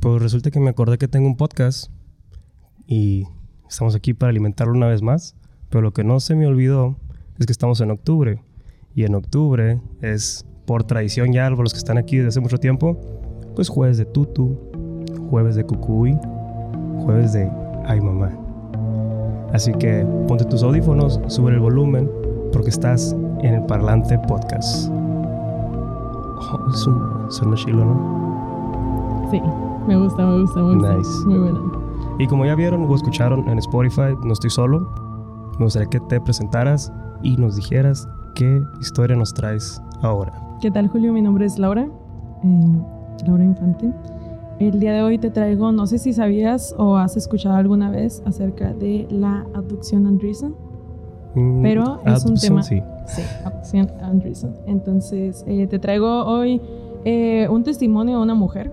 Pues resulta que me acordé que tengo un podcast y estamos aquí para alimentarlo una vez más. Pero lo que no se me olvidó es que estamos en octubre. Y en octubre es, por tradición ya, por los que están aquí desde hace mucho tiempo, pues jueves de tutu, jueves de cucuy, jueves de ay mamá. Así que ponte tus audífonos, sube el volumen, porque estás en el Parlante Podcast. Oh, es un, chilo, ¿no? Sí, me gusta, me gusta, me gusta. Nice. Muy bueno. Y como ya vieron o escucharon en Spotify, no estoy solo. Me gustaría que te presentaras y nos dijeras qué historia nos traes ahora. ¿Qué tal, Julio? Mi nombre es Laura, eh, Laura Infante. El día de hoy te traigo, no sé si sabías o has escuchado alguna vez acerca de la abducción Andreessen, Mm, pero es un tema... Sí. Sí, abducción Andreessen. Entonces, eh, te traigo hoy eh, un testimonio de una mujer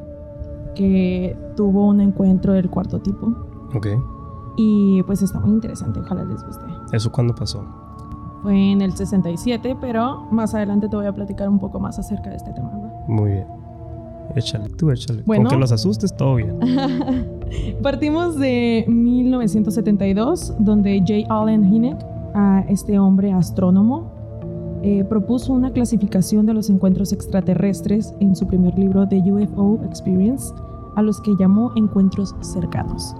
que tuvo un encuentro del cuarto tipo Ok. y pues está muy interesante, ojalá les guste. ¿Eso cuándo pasó? Fue en el 67, pero más adelante te voy a platicar un poco más acerca de este tema. Muy bien. Échale, tú échale. Bueno. Con que los asustes, todo bien. Partimos de 1972, donde J. Allen Hynek, a este hombre astrónomo, eh, propuso una clasificación de los encuentros extraterrestres en su primer libro The UFO Experience, a los que llamó encuentros cercanos.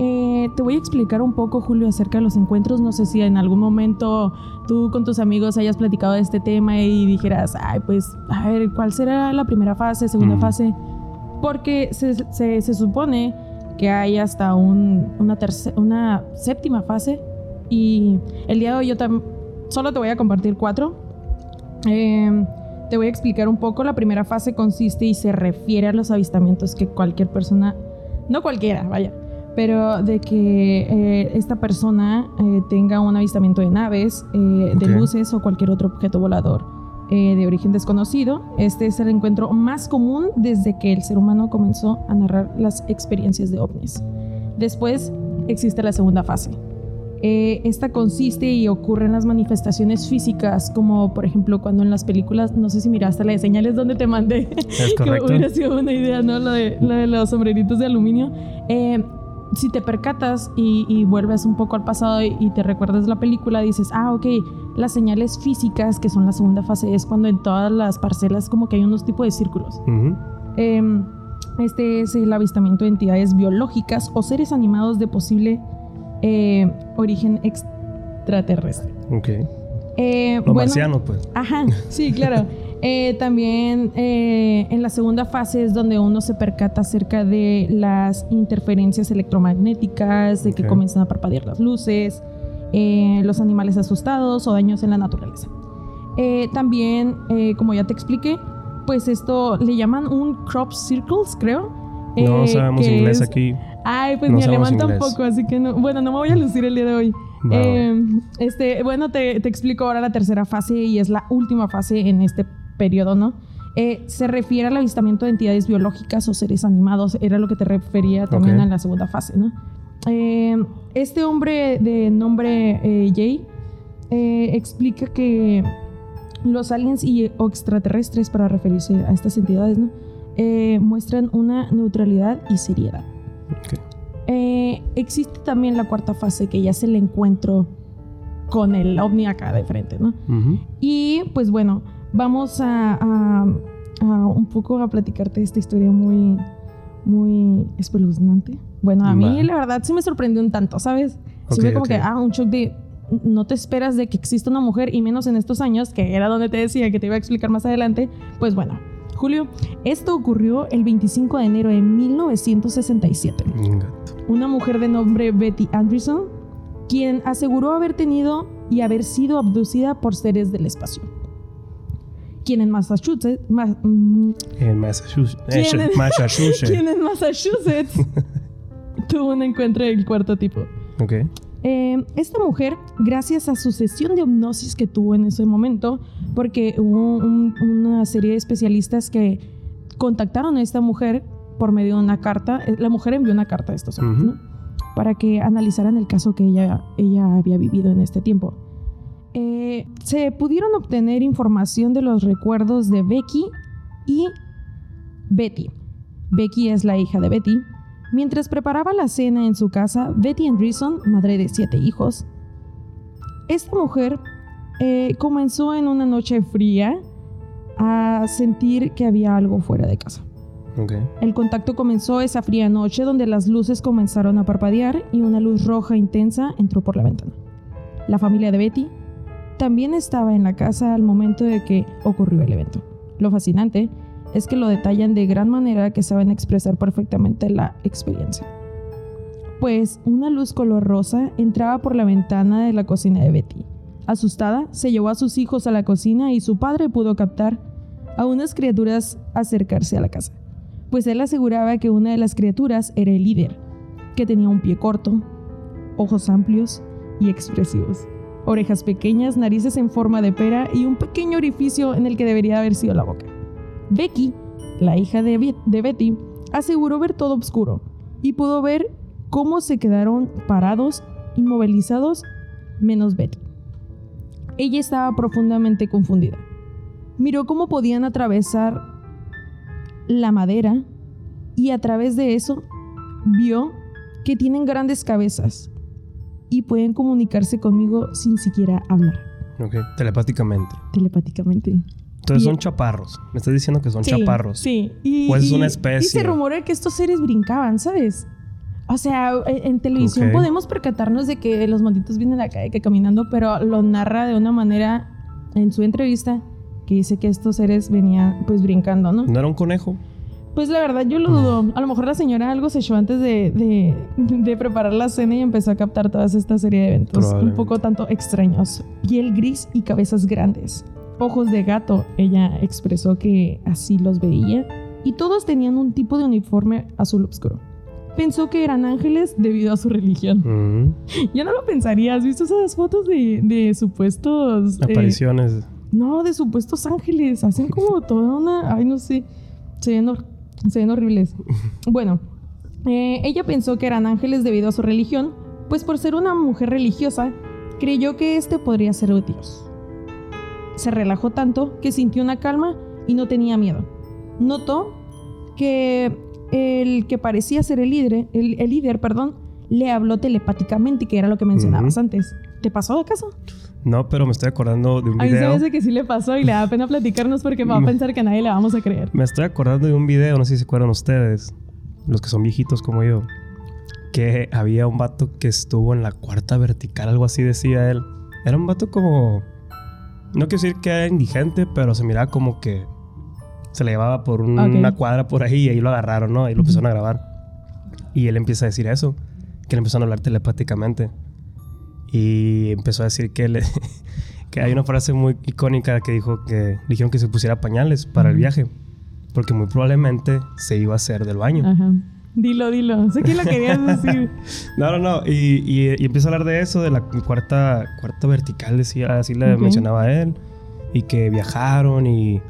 Eh, te voy a explicar un poco, Julio, acerca de los encuentros. No sé si en algún momento tú con tus amigos hayas platicado de este tema y dijeras, ay, pues, a ver, ¿cuál será la primera fase, segunda Mm. fase? Porque se, se- se supone que hay hasta un- una, terce- una séptima fase y el día de hoy yo tam- solo te voy a compartir cuatro. Eh, te voy a explicar un poco. La primera fase consiste y se refiere a los avistamientos que cualquier persona, no cualquiera, vaya, pero de que eh, esta persona eh, tenga un avistamiento de naves, eh, de luces o cualquier otro objeto volador de origen desconocido. Este es el encuentro más común desde que el ser humano comenzó a narrar las experiencias de ovnis. Después existe la segunda fase. Eh, esta consiste y ocurre en las manifestaciones físicas, como por ejemplo cuando en las películas, no sé si miraste la de señales donde te mandé, Es que hubiera sido una idea, ¿no? Lo de, lo de los sombreritos de aluminio. Eh, si te percatas y, y vuelves un poco al pasado y, y te recuerdas la película, dices, ah, ok, las señales físicas, que son la segunda fase, es cuando en todas las parcelas como que hay unos tipos de círculos. Eh, este es el avistamiento de entidades biológicas o seres animados de posible eh, origen extraterrestre. Ok. Eh, Los bueno, marcianos, pues. Ajá, sí, claro. Eh, también eh, en la segunda fase es donde uno se percata acerca de las interferencias electromagnéticas, de que comienzan a parpadear las luces, eh, los animales asustados o daños en la naturaleza. También, como ya te expliqué, pues esto le llaman un crop circles, creo. No sabemos inglés es- aquí. Ay, pues No mi alemán inglés. tampoco, así que no. Bueno, no me voy a lucir el día de hoy. Eh, este, bueno, te, te explico ahora la tercera fase y es la última fase en este periodo, ¿no? Eh, se refiere al avistamiento de entidades biológicas o seres animados, era lo que te refería también Ok. en la segunda fase, ¿no? Eh, este hombre de nombre eh, Jay eh, explica que los aliens y, o extraterrestres, para referirse a estas entidades, ¿no? Muestran una neutralidad y seriedad. Ok. Eh, existe también la cuarta fase, que ya es el encuentro con el ovni acá de frente, ¿no? Ujú. Y pues bueno, vamos a, a- a un poco a platicarte esta historia muy, muy espeluznante. Bueno, a mí la verdad sí me sorprendió un tanto, ¿sabes? Sí fue como ok. que, ah, un shock de... No te esperas de que exista una mujer y menos en estos años, que era donde te decía que te iba a explicar más adelante. Pues bueno, Julio, esto ocurrió el 25 de enero de 1967 Gato. una mujer de nombre Betty Anderson, quien aseguró haber tenido y haber sido abducida por seres del espacio. Quien en Massachusetts, ma- mm, En Massachusetts. eh, ¿Quién es? Massachusetts. quien en Massachusetts tuvo un encuentro del cuarto tipo. Ok. Eh, esta mujer, gracias a su sesión de hipnosis que tuvo en ese momento, porque hubo un- una serie de especialistas que contactaron a esta mujer por medio de una carta, eh, la mujer envió una carta a estos hombres, Ujú. ¿no? Para que analizaran el caso que ella, ella había vivido en este tiempo. Eh, se pudieron obtener información de los recuerdos de Becky y Betty. Becky es la hija de Betty. Mientras preparaba la cena en su casa, Betty Andreessen, madre de siete hijos, esta mujer eh, comenzó en una noche fría a sentir que había algo fuera de casa. Okay. El contacto comenzó esa fría noche donde las luces comenzaron a parpadear y una luz roja intensa entró por la ventana. La familia de Betty también estaba en la casa al momento de que ocurrió el evento. Lo fascinante es que lo detallan de gran manera que saben expresar perfectamente la experiencia. Pues una luz color rosa entraba por la ventana de la cocina de Betty. Asustada, se llevó a sus hijos a la cocina y su padre pudo captar a unas criaturas acercarse a la casa pues él aseguraba que una de las criaturas era el líder, que tenía un pie corto, ojos amplios y expresivos, orejas pequeñas, narices en forma de pera y un pequeño orificio en el que debería haber sido la boca. Becky, la hija de, Betty, aseguró ver todo oscuro y pudo ver cómo se quedaron parados, inmovilizados, menos Betty. Ella estaba profundamente confundida. Miró cómo podían atravesar la madera y a través de eso vio que tienen grandes cabezas y pueden comunicarse conmigo sin siquiera hablar. Ok, telepáticamente. Telepáticamente. Entonces son chaparros. Me estás diciendo que son chaparros. Sí. Y, o es una especie. Y se rumora que estos seres brincaban, ¿sabes? O sea, e, en televisión podemos percatarnos de que los montitos vienen acá y que caminando, pero lo narra de una manera en su entrevista que dice que estos seres venían pues brincando, ¿no? ¿No era un conejo? Pues la verdad yo lo dudo. A lo mejor la señora algo se echó antes de, de, preparar la cena y empezó a captar toda esta serie de eventos un poco tanto extraños. Piel gris y cabezas grandes. Ojos de gato, ella expresó que así los veía. Y todos tenían un tipo de uniforme azul oscuro. Pensó que eran ángeles debido a su religión. Mm. Ya no lo pensaría. ¿Has visto esas fotos de, de supuestos... Eh, Apariciones. No, de supuestos ángeles. Hacen como toda una. Ay, no sé. Se ven, horribles. Bueno, eh, ella pensó que eran ángeles debido a su religión, pues por ser una mujer religiosa, creyó que este podría ser Dios. Se relajó tanto que sintió una calma y no tenía miedo. Notó que el que parecía ser el líder, el, líder, perdón, le habló telepáticamente, que era lo que mencionabas antes. ¿Te pasó acaso? No, pero me estoy acordando de un video. A mí se que sí le pasó y le da pena platicarnos porque va a pensar que a nadie le vamos a creer. Me estoy acordando de un video, no sé si se acuerdan ustedes, los que son viejitos como yo, que había un vato que estuvo en la cuarta vertical, algo así decía él. Era un vato como. No quiero decir que era indigente, pero se miraba como que se le llevaba por una cuadra por ahí y ahí lo agarraron, ¿no? Ahí lo empezaron a grabar. Y él empieza a decir eso, que le empezaron a hablar telepáticamente. Y empezó a decir que, le, que hay una frase muy icónica que dijo que dijeron que se pusiera pañales para el viaje, porque muy probablemente se iba a hacer del baño. Ajá. Dilo, dilo. Sé que lo querías decir. no, no, no. Y, y, empieza a hablar de eso, de la cuarta, cuarta vertical, decía, así le mencionaba a él. Y que viajaron y,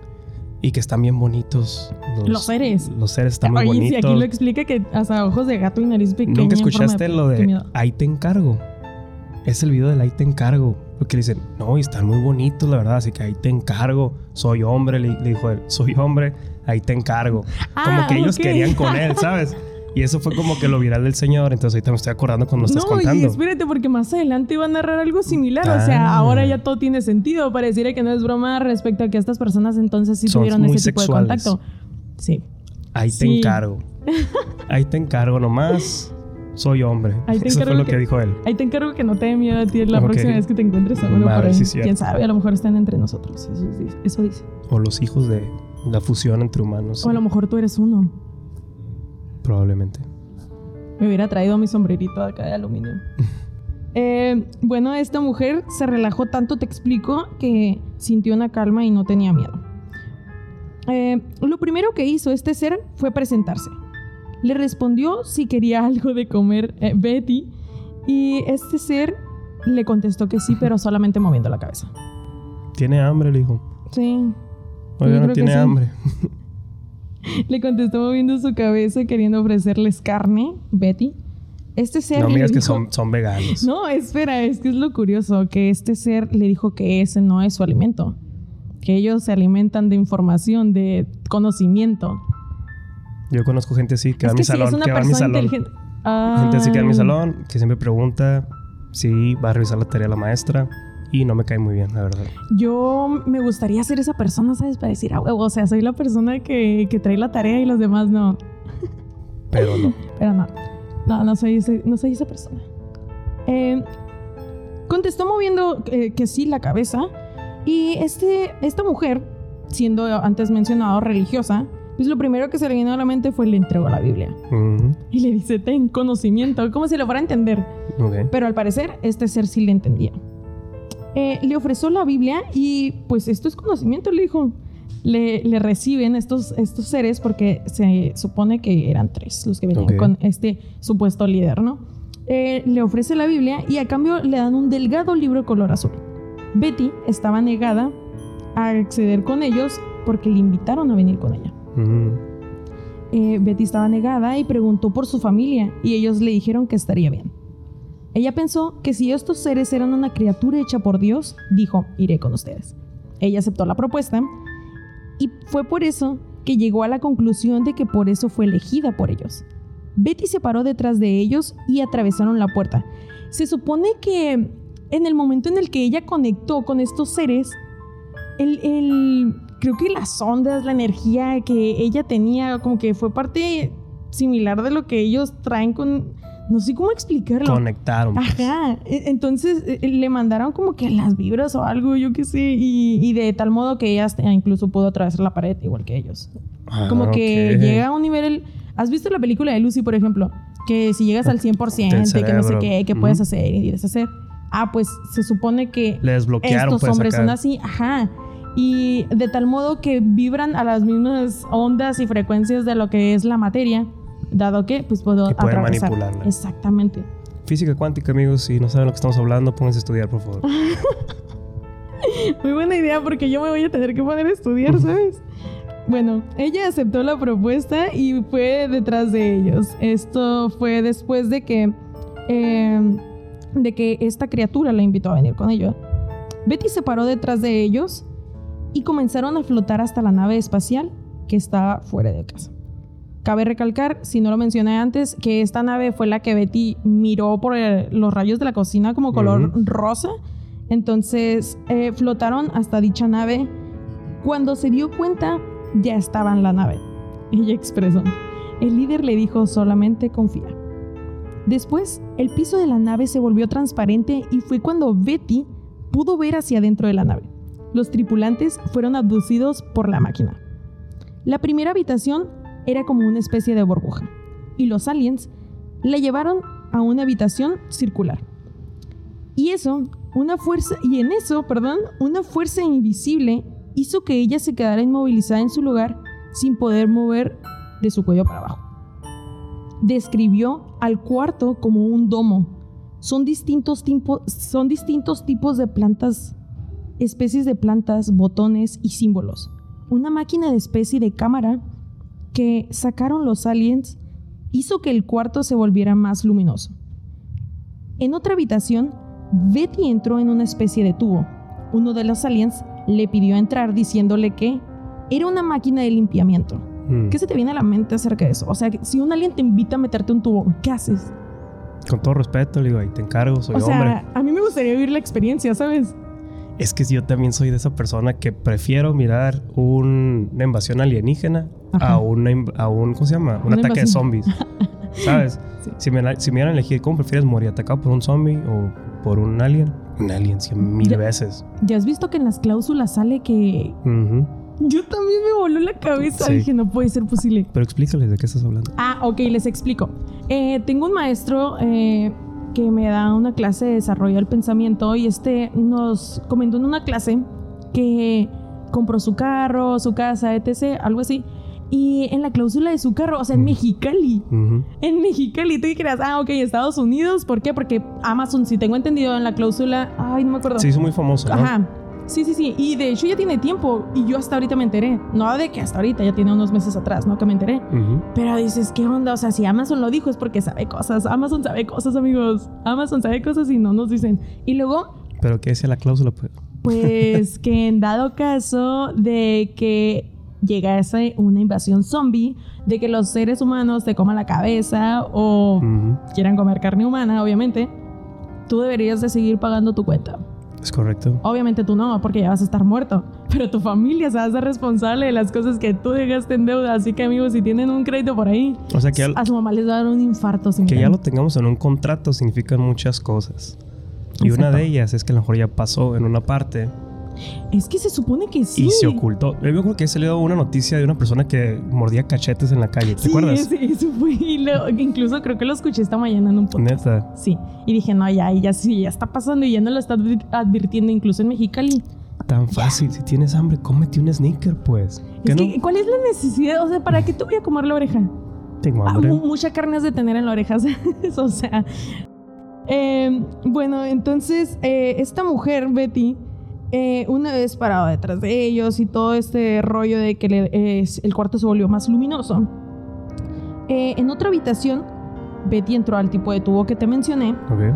y que están bien bonitos. Los, seres. Los seres están muy bonitos. Y aquí lo explica que hasta ojos de gato y nariz pequeña. ¿Nunca escuchaste lo de ahí te encargo? es el video del ahí te encargo. Porque le dicen, no, y están muy bonitos, la verdad, así que ahí te encargo. Soy hombre, le, dijo él, soy hombre, ahí te encargo. como que ah, ellos querían con él, ¿sabes? Y eso fue como que lo viral del señor. Entonces ahorita me estoy acordando cuando lo estás no, contando. Y espérate, porque más adelante iba a narrar algo similar. O sea, ah. ahora ya todo tiene sentido. Pareciera que no es broma respecto a que estas personas entonces sí tuvieron ese tipo de contacto. Sí. Ahí te encargo. Ahí te encargo nomás soy hombre. Eso fue lo que, dijo él. Ahí te encargo que no te dé miedo a ti la próxima vez que te encuentres a uno por ahí. Quién sabe, a lo mejor están entre nosotros. Eso, dice. O los hijos de la fusión entre humanos. O a lo mejor tú eres uno. Probablemente. Me hubiera traído mi sombrerito acá de aluminio. Eh, bueno, esta mujer se relajó tanto, te explico, que sintió una calma y no tenía miedo. Eh, lo primero que hizo este ser fue presentarse. Le respondió si quería algo de comer eh, Betty y este ser le contestó que sí, pero solamente moviendo la cabeza. ¿Tiene hambre? Le dijo. Sí. Oiga, no tiene hambre. le contestó moviendo su cabeza queriendo ofrecerles carne, Betty. Este ser. No miras que son, son veganos. No, espera, es que es lo curioso que este ser le dijo que ese no es su alimento. Que ellos se alimentan de información, de conocimiento. Yo conozco gente así que va a mi salón, que va a mi salón. Gente así que va a mi salón, que siempre pregunta si va a revisar la tarea de la maestra y no me cae muy bien, la verdad. Yo me gustaría ser esa persona, ¿sabes? Para decir, ah, huevo, o sea, soy la persona que, que trae la tarea y los demás no. Pero no. Pero no, no, no soy, ese- no soy esa persona. Eh, contestó moviendo eh, que sí la cabeza. Y este, esta mujer, siendo antes mencionado religiosa, pues lo primero que se le vino a la mente fue le entregó la Biblia. Ujú, Y le dice, ten conocimiento, como si lo fuera a entender. ok. Pero al parecer, este ser sí le entendía. Eh, le ofreció la Biblia y pues esto es conocimiento, le dijo. Le, le reciben estos, estos seres porque se supone que eran tres los que venían con este supuesto líder, ¿no? Eh, le ofrece la Biblia y a cambio le dan un delgado libro color azul. Betty estaba negada a acceder con ellos porque le invitaron a venir con ella. Eh, Betty estaba negada y preguntó por su familia y ellos le dijeron que estaría bien. Ella pensó que si estos seres eran una criatura hecha por Dios, dijo, iré con ustedes. Ella aceptó la propuesta y fue por eso que llegó a la conclusión de que por eso fue elegida por ellos. Betty se paró detrás de ellos y atravesaron la puerta. Se supone que en el momento en el que ella conectó con estos seres, el, el- creo que las ondas, la energía que ella tenía, como que fue parte similar de lo que ellos traen con... No sé cómo explicarlo. Conectaron. pues. Ajá, e- entonces eh, le mandaron como que las vibras o algo, yo qué sé, y, y de tal modo que ella incluso pudo atravesar la pared igual que ellos. Ah, Como que llega a un nivel... ¿Has visto la película de Lucy, por ejemplo? Que si llegas al 100%, Del que no sé qué, que puedes hacer y deshacer. Ah, pues se supone que Le desbloquearon, estos pues, hombres acá. son así, ajá. Y de tal modo que vibran a las mismas ondas y frecuencias de lo que es la materia, dado que pues puedo Y atravesar. manipularla. Exactamente. Física cuántica, amigos. Si no saben lo que estamos hablando, pónganse a estudiar, por favor. Muy buena idea porque yo me voy a tener que poner a estudiar, ¿sabes? Bueno, ella aceptó la propuesta y fue detrás de ellos. Esto fue después de que, eh, de que esta criatura la invitó a venir con ella. Betty se paró detrás de ellos y comenzaron a flotar hasta la nave espacial que estaba fuera de casa. Cabe recalcar, si no lo mencioné antes, que esta nave fue la que Betty miró por el- los rayos de la cocina como color rosa. Entonces eh, flotaron hasta dicha nave. Cuando se dio cuenta, ya estaba en la nave. Ella expresó. El líder le dijo solamente confía. Después, el piso de la nave se volvió transparente y fue cuando Betty pudo ver hacia adentro de la nave. Los tripulantes fueron abducidos por la máquina. La primera habitación era como una especie de burbuja y los aliens la llevaron a una habitación circular. Y eso, una fuerza, y en eso, perdón, una fuerza invisible hizo que ella se quedara inmovilizada en su lugar sin poder mover de su cuello para abajo. Describió al cuarto como un domo. Son distintos, son distintos tipos de plantas, especies de plantas, botones y símbolos. Una máquina de especie de cámara que sacaron los aliens hizo que el cuarto se volviera más luminoso. En otra habitación, Betty entró en una especie de tubo. Uno de los aliens le pidió entrar diciéndole que era una máquina de limpiamiento. Mm. ¿Qué se te viene a la mente acerca de eso? O sea, si un alien te invita a meterte un tubo, ¿qué haces? Con todo respeto, le digo, ahí te encargo, soy o sea, hombre. a mí me gustaría vivir la experiencia, ¿sabes? Es que yo también soy de esa persona que prefiero mirar un- una invasión alienígena Ajá. a, una, a un, ¿cómo se llama? Un ataque de zombies. ¿Sabes? Sí. Si, me, si me dieran a elegir, ¿cómo prefieres morir? ¿Atacado por un zombie o por un alien? Un alien, cien mil Ya- veces. ¿Ya has visto que en las cláusulas sale que yo también me voló la cabeza? Sí. Dije, no puede ser posible. Pero explícales de qué estás hablando. Ah, ok, les explico. Eh, tengo un maestro eh, que me da una clase de desarrollo del pensamiento y este nos comentó en una clase que compró su carro, su casa, etc., algo así. Y en la cláusula de su carro, o sea, en Mm. Mexicali, en Mexicali, tú creas, ah, ok, Estados Unidos, ¿por qué? Porque Amazon, si tengo entendido en la cláusula, ay, no me acuerdo. Se hizo muy famoso, ¿no? Sí, sí, sí. Y de hecho ya tiene tiempo y yo hasta ahorita me enteré. No de que hasta ahorita, ya tiene unos meses atrás, ¿no? Que me enteré. Pero dices, ¿qué onda? O sea, si Amazon lo dijo es porque sabe cosas. Amazon sabe cosas, amigos. Amazon sabe cosas y no nos dicen. Y luego, Pero ¿qué decía la cláusula? Pues? pues que en dado caso de que llegase una invasión zombie, de que los seres humanos te coman la cabeza o quieran comer carne humana, obviamente, tú deberías de seguir pagando tu cuenta. Es correcto. Obviamente tú no, porque ya vas a estar muerto. Pero tu familia se va a hacer responsable de las cosas que tú dejaste en deuda. Así que amigos, si tienen un crédito por ahí, O sea, que a su mamá les va a dar un infarto sin que ya lo tengamos en un contrato significan muchas cosas. Y una de ellas es que a lo mejor ya pasó en una parte Es que se supone que sí. y se ocultó. Yo me acuerdo que he salido una noticia de una persona que mordía cachetes en la calle. ¿Te Sí, acuerdas? sí, eso fue. y lo- incluso creo que lo escuché esta mañana en un podcast. Neta. Sí. Y dije, no, ya, ya sí, ya está pasando y ya no lo está advir- advirtiendo incluso en Mexicali. Tan fácil. Si tienes hambre, cómete un sneaker, pues. ¿Qué Es no? que, ¿cuál es la necesidad? O sea, ¿para qué te voy a comer la oreja? Tengo Ah, hambre. mu- mucha carne has de tener en la oreja, ¿sabes? O sea. eh, bueno, entonces, eh, esta mujer, Betty, eh, una vez paraba detrás de ellos y todo este rollo de que le- eh, el cuarto se volvió más luminoso. eh, en otra habitación, Betty entró al tipo de tubo que te mencioné. Ok.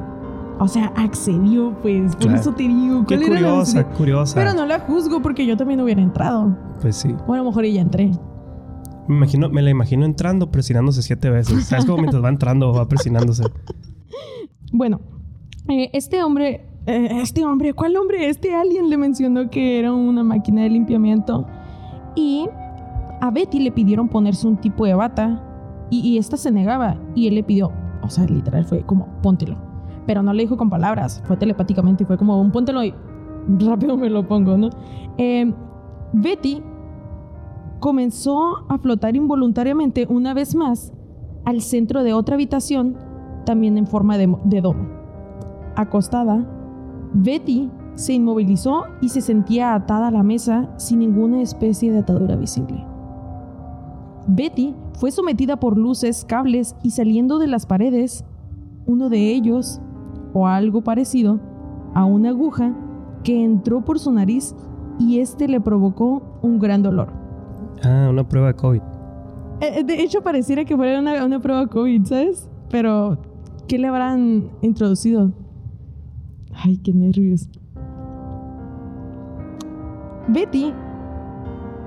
O sea, accedió, pues. Por Claro. eso te digo. Qué ¿cuál era la curiosa, necesidad? curiosa. Pero no la juzgo porque yo también hubiera entrado. Pues sí. O a lo mejor ella entré. Me, imagino, me la imagino entrando, presionándose siete veces. ¿Sabes cómo mientras va entrando va presionándose? Bueno, eh, este hombre, este hombre, ¿cuál hombre? Este alien le mencionó que era una máquina de limpiamiento y a Betty le pidieron ponerse un tipo de bata y, esta se negaba y él le pidió, o sea, literal fue como, póntelo. Pero no le dijo con palabras, fue telepáticamente y fue como, un póntelo y rápido me lo pongo, ¿no? Eh, Betty comenzó a flotar involuntariamente una vez más al centro de otra habitación, también en forma de, de domo. Acostada, Betty se inmovilizó y se sentía atada a la mesa sin ninguna especie de atadura visible. Betty fue sometida por luces, cables y saliendo de las paredes, uno de ellos, o algo parecido, a una aguja que entró por su nariz y este le provocó un gran dolor. Ah, una prueba de COVID. Eh, De hecho, pareciera que fuera una, una prueba COVID, ¿sabes? Pero, ¿qué le habrán introducido? Ay, qué nervios. Betty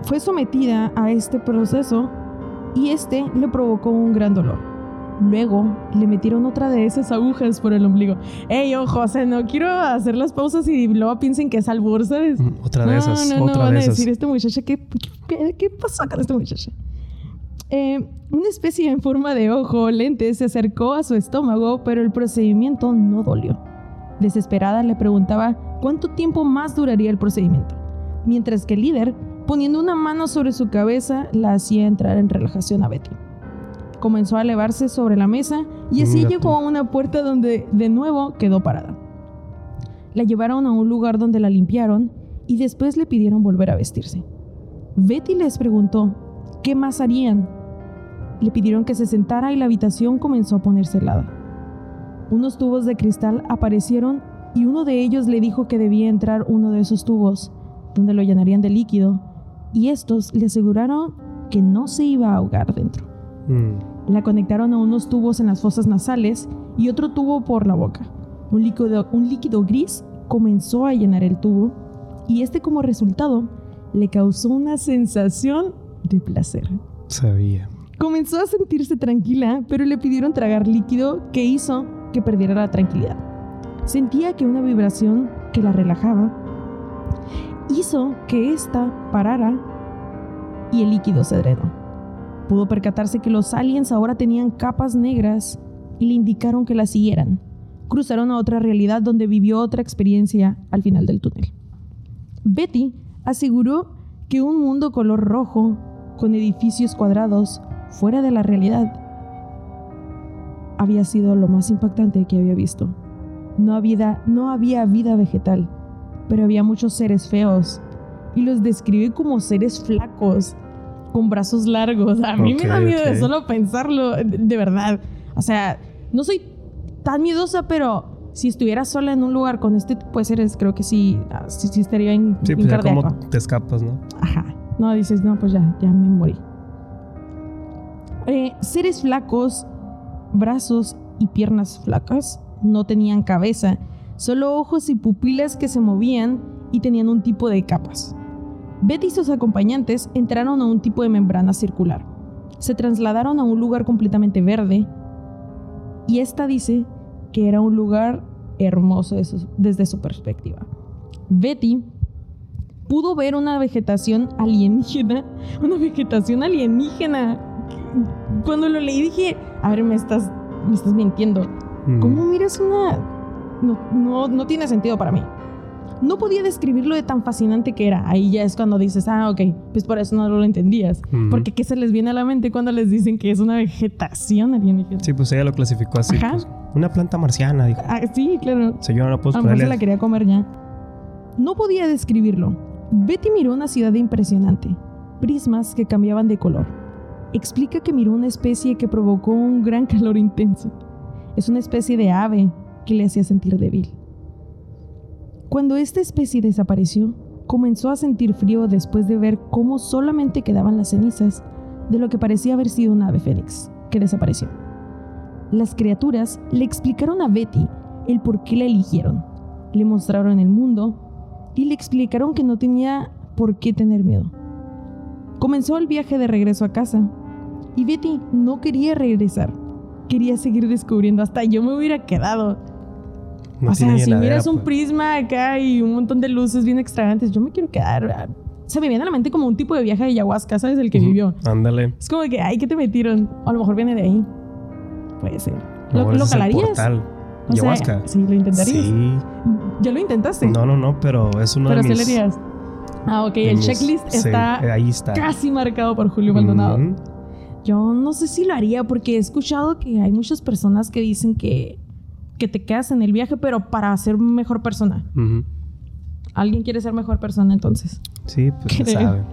fue sometida a este proceso y este le provocó un gran dolor. Luego le metieron otra de esas agujas por el ombligo. Ey, ojo, o sea, no quiero hacer las pausas y luego piensen que es albur, ¿sabes? Mm, Otra de no, esas. No, no, otra van de a decir esta muchacha, ¿qué, qué, qué pasó con esta muchacha? Eh, una especie en forma de ojo, lente, se acercó a su estómago, pero el procedimiento no dolió. Desesperada le preguntaba cuánto tiempo más duraría el procedimiento, mientras que el líder, poniendo una mano sobre su cabeza, la hacía entrar en relajación a Betty. Comenzó a elevarse sobre la mesa y así llegó a una puerta donde de nuevo quedó parada. La llevaron a un lugar donde la limpiaron y después le pidieron volver a vestirse. Betty les preguntó qué más harían. Le pidieron que se sentara y la habitación comenzó a ponerse helada. Unos tubos de cristal aparecieron y uno de ellos le dijo que debía entrar uno de esos tubos, donde lo llenarían de líquido, y estos le aseguraron que no se iba a ahogar dentro. Mm, La conectaron a unos tubos en las fosas nasales y otro tubo por la boca. Un líquido, un líquido gris comenzó a llenar el tubo y este como resultado le causó una sensación de placer. sabía. Comenzó a sentirse tranquila, pero le pidieron tragar líquido que hizo que perdiera la tranquilidad. Sentía que una vibración que la relajaba hizo que ésta parara y el líquido se drenó. Pudo percatarse que los aliens ahora tenían capas negras y le indicaron que la siguieran. Cruzaron a otra realidad donde vivió otra experiencia al final del túnel. Betty aseguró que un mundo color rojo, con edificios cuadrados, fuera de la realidad, había sido lo más impactante que había visto. No había, no había vida vegetal, pero había muchos seres feos, y los describe como seres flacos, con brazos largos. A mí Ok, me da miedo de ok. solo pensarlo, de, de verdad. O sea, no soy tan miedosa, pero si estuviera sola en un lugar con este tipo de seres, creo que sí, ah, sí, sí estaría en, Sí, pues ya como te escapas, ¿no? Ajá. No, dices, no, pues ya, ya me morí. Eh, seres flacos, brazos y piernas flacas, no tenían cabeza, solo ojos y pupilas que se movían y tenían un tipo de capas. Betty y sus acompañantes entraron a un tipo de membrana circular. Se trasladaron a un lugar completamente verde y esta dice que era un lugar hermoso desde su perspectiva. Betty pudo ver una vegetación alienígena, una vegetación alienígena. Cuando lo leí dije, a ver, me estás, me estás mintiendo. Mm. ¿Cómo miras una...? No, no, no tiene sentido para mí. No podía describirlo de tan fascinante que era. Ahí ya es cuando dices, ah, ok, pues por eso no lo entendías. Ujú. Porque ¿qué se les viene a la mente cuando les dicen que es una vegetación alienígena? Sí, pues ella lo clasificó así. Ajá. pues, una planta marciana, dijo. Ah, sí, claro. Señora, no puedo A lo mejor se la quería comer ya. No podía describirlo. Betty miró una ciudad impresionante. Prismas que cambiaban de color. Explica que miró una especie que provocó un gran calor intenso. Es una especie de ave que le hacía sentir débil. Cuando esta especie desapareció, comenzó a sentir frío después de ver cómo solamente quedaban las cenizas de lo que parecía haber sido un ave fénix, que desapareció. Las criaturas le explicaron a Betty el por qué la eligieron, le mostraron el mundo y le explicaron que no tenía por qué tener miedo. Comenzó el viaje de regreso a casa y Betty no quería regresar, quería seguir descubriendo, hasta yo me hubiera quedado. No o sea, si heladera, miras un pues. prisma acá y un montón de luces bien extravagantes, yo me quiero quedar. Se me viene a la mente como un tipo de viaje de ayahuasca, ¿sabes? El que vivió. Ándale. Es como que, ay, ¿qué te metieron? O a lo mejor viene de ahí. Puede ser. ¿Lo, lo calarías? sea, sí, lo intentarías. Sí. ¿Ya lo intentaste? No, no, no, pero es uno Pero de sí mis... le harías. Ah, ok. El mis- checklist sí, está ahí está. casi marcado por Julio Maldonado. Yo no sé si lo haría porque he escuchado que hay muchas personas que dicen que, que te quedas en el viaje, pero para ser mejor persona. ¿Alguien quiere ser mejor persona entonces? Sí, pues Creo. sabe.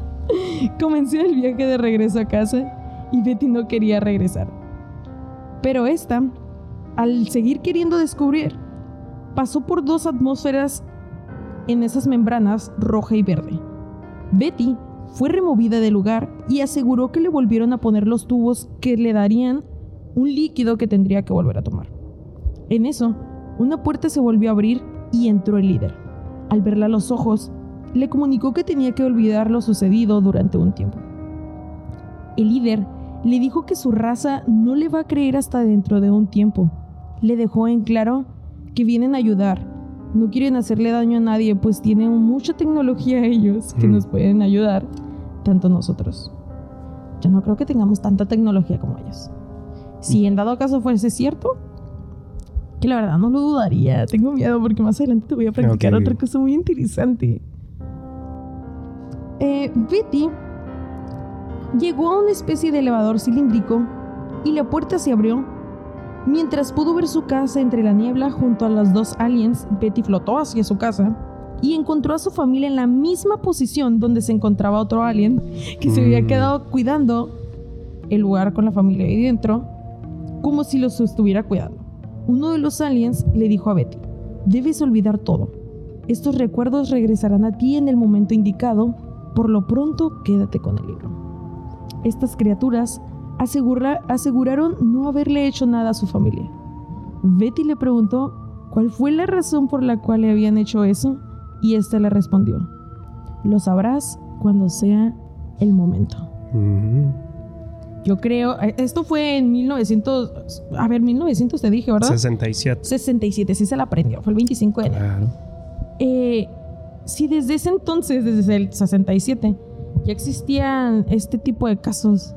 Comencé el viaje de regreso a casa y Betty no quería regresar. Pero esta, al seguir queriendo descubrir, pasó por dos atmósferas en esas membranas roja y verde. Betty fue removida del lugar y aseguró que le volvieron a poner los tubos que le darían un líquido que tendría que volver a tomar. En eso, una puerta se volvió a abrir y entró el líder. Al verla a los ojos, le comunicó que tenía que olvidar lo sucedido durante un tiempo. El líder le dijo que su raza no le va a creer hasta dentro de un tiempo. Le dejó en claro que vienen a ayudar. No quieren hacerle daño a nadie, pues tienen mucha tecnología ellos que Mm. nos pueden ayudar, tanto nosotros. Yo no creo que tengamos tanta tecnología como ellos. Si en dado caso fuese cierto, que la verdad no lo dudaría. Tengo miedo porque más adelante te voy a platicar Ok. otra cosa muy interesante. Eh, Betty llegó a una especie de elevador cilíndrico y la puerta se abrió. Mientras pudo ver su casa entre la niebla junto a los dos aliens, Betty flotó hacia su casa y encontró a su familia en la misma posición donde se encontraba otro alien que se había Mm. quedado cuidando el lugar con la familia ahí dentro, como si los estuviera cuidando. Uno de los aliens le dijo a Betty, debes olvidar todo. Estos recuerdos regresarán a ti en el momento indicado. Por lo pronto, quédate con el libro. Estas criaturas asegura- aseguraron no haberle hecho nada a su familia. Betty le preguntó cuál fue la razón por la cual le habían hecho eso y ésta le respondió, lo sabrás cuando sea el momento. Yo creo, eh, esto fue en 1900, a ver, 1900 te dije, ¿verdad? 67. 67, sí se la aprendió, fue el 25 de enero. Claro. Eh, si desde ese entonces, desde el 67, ya existían este tipo de casos,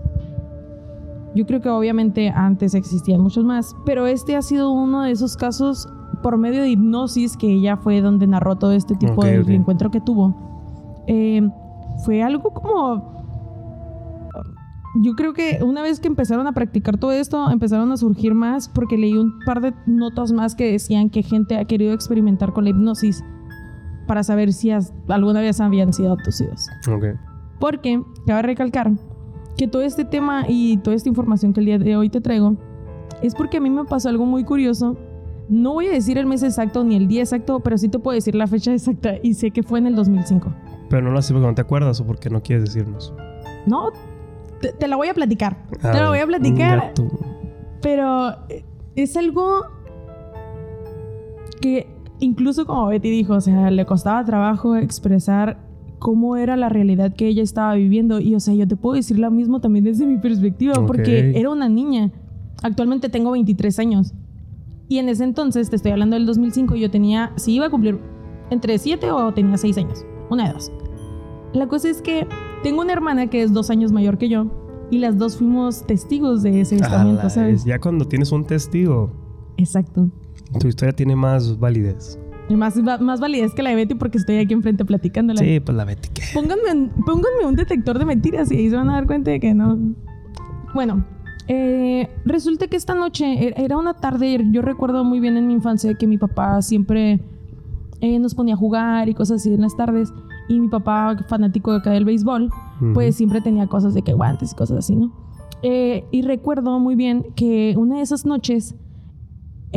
yo creo que obviamente antes existían muchos más, pero este ha sido uno de esos casos por medio de hipnosis, que ella fue donde narró todo este tipo Ok, de ok. encuentro que tuvo. Eh, fue algo como... Yo creo que una vez que empezaron a practicar todo esto, empezaron a surgir más porque leí un par de notas más que decían que gente ha querido experimentar con la hipnosis para saber si alguna vez habían sido abducidos. Ok. Porque cabe recalcar que todo este tema y toda esta información que el día de hoy te traigo es porque a mí me pasó algo muy curioso. No voy a decir el mes exacto ni el día exacto, pero sí te puedo decir la fecha exacta y sé que fue en el 2005. Pero no lo sé porque no te acuerdas o porque no quieres decirnos. No, te, te la voy a platicar. A te la voy a platicar. Pero eh, es algo que incluso como Betty dijo, o sea, le costaba trabajo expresar cómo era la realidad que ella estaba viviendo. Y o sea, yo te puedo decir lo mismo también desde mi perspectiva, porque era una niña. Actualmente tengo 23 años. Y en ese entonces, te estoy hablando del 2005, yo tenía, si iba a cumplir entre 7 o tenía 6 años. Una de dos. La cosa es que tengo una hermana que es dos años mayor que yo. Y las dos fuimos testigos de ese avistamiento, Ala, ¿sabes? es- Ya cuando tienes un testigo, Exacto. tu historia tiene más validez. Y más, más validez que la de Betty porque estoy aquí enfrente platicándola. Sí, pues la Betty, ¿qué? Pónganme, un- pónganme un detector de mentiras y ahí se van a dar cuenta de que no. Bueno, eh, resulta que esta noche er- era una tarde, yo recuerdo muy bien en mi infancia que mi papá siempre eh, nos ponía a jugar y cosas así en las tardes. Y mi papá, fanático de acá del béisbol, pues siempre tenía cosas de que guantes y cosas así, ¿no? Eh, y recuerdo muy bien que una de esas noches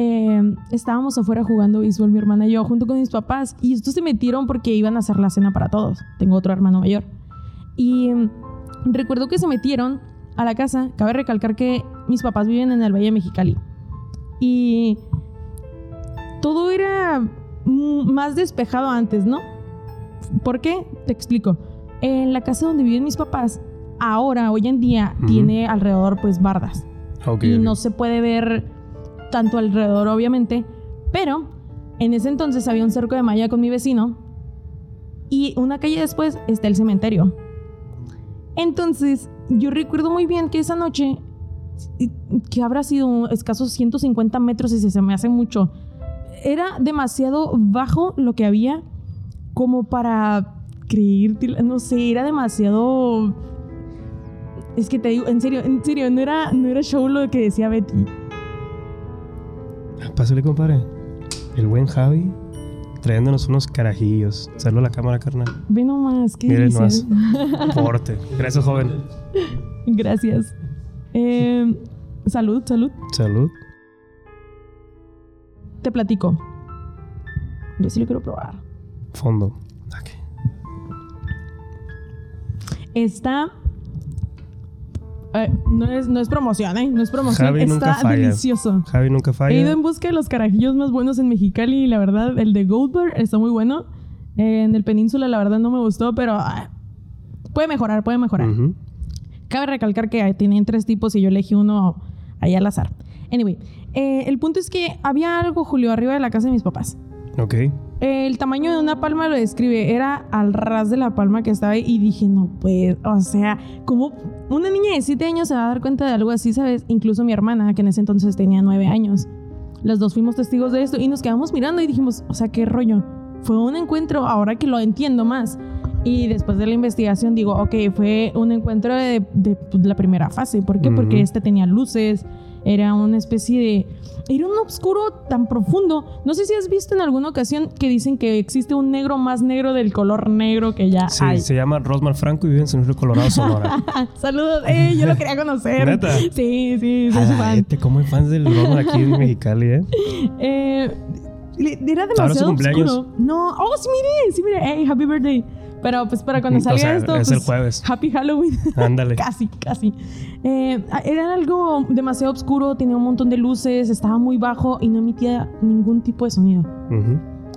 eh, estábamos afuera jugando béisbol, mi hermana y yo, junto con mis papás. Y estos se metieron porque iban a hacer la cena para todos. Tengo otro hermano mayor. Y mm, recuerdo que se metieron a la casa. Cabe recalcar que mis papás viven en el Valle de Mexicali. Y todo era más despejado antes, ¿no? ¿Por qué? Te explico. En la casa donde viven mis papás, ahora, hoy en día, tiene alrededor, pues, bardas Ok, y no se puede ver tanto alrededor, obviamente. Pero en ese entonces había un cerco de malla con mi vecino y una calle después está el cementerio. Entonces, yo recuerdo muy bien que esa noche, que habrá sido escasos 150 metros y se, se me hace mucho, era demasiado bajo lo que había como para creer, no sé, era demasiado... Es que te digo, en serio, en serio, no era, no era show lo que decía Betty. Pásale, compadre. El buen Javi trayéndonos unos carajillos. Saludos a la cámara, carnal. Ve nomás, ¿qué Miren dices? Porte. Gracias, joven. Gracias. Eh, salud, salud. Salud. Te platico. Yo sí lo quiero probar. Fondo. Está. Eh, no, es, no es promoción, ¿eh? No es promoción. Javi Está falla. delicioso. Javi nunca He ido falla. en busca de los carajillos más buenos en Mexicali y la verdad, el de Goldberg está muy bueno. Eh, en el Península, la verdad, no me gustó, pero ah, puede mejorar, puede mejorar. Cabe recalcar que tenían tres tipos y yo elegí uno ahí al azar. Anyway, eh, el punto es que había algo, Julio, arriba de la casa de mis papás. Ok. El tamaño de una palma lo describe, era al ras de la palma que estaba ahí y dije, no, pues, o sea, como una niña de 7 años se va a dar cuenta de algo así, ¿sabes? Incluso mi hermana, que en ese entonces tenía 9 años. Las dos fuimos testigos de esto y nos quedamos mirando y dijimos, o sea, qué rollo. Fue un encuentro, ahora que lo entiendo más. Y después de la investigación digo, ok, fue un encuentro de, de, pues, la primera fase. ¿Por qué? Porque Ujú. este tenía luces, era una especie de... Era un oscuro tan profundo. No sé si has visto en alguna ocasión que dicen que existe un negro más negro del color negro que ya Sí, hay. se llama Rosmar Franco y vive en San Luis Colorado, Sonora. Saludos, eh, yo lo quería conocer. ¿Neta? Sí, sí, soy A su la fan. gente, ¿Cómo hay fans del Rosmar aquí en Mexicali, eh? Eh, era demasiado oscuro. No, oh, sí, mire, sí, mire, hey, happy birthday. Pero pues para cuando O salga sea, esto, es pues, el jueves. Happy Halloween. Ándale. casi, casi. Eh, era algo demasiado oscuro, tenía un montón de luces, estaba muy bajo y no emitía ningún tipo de sonido.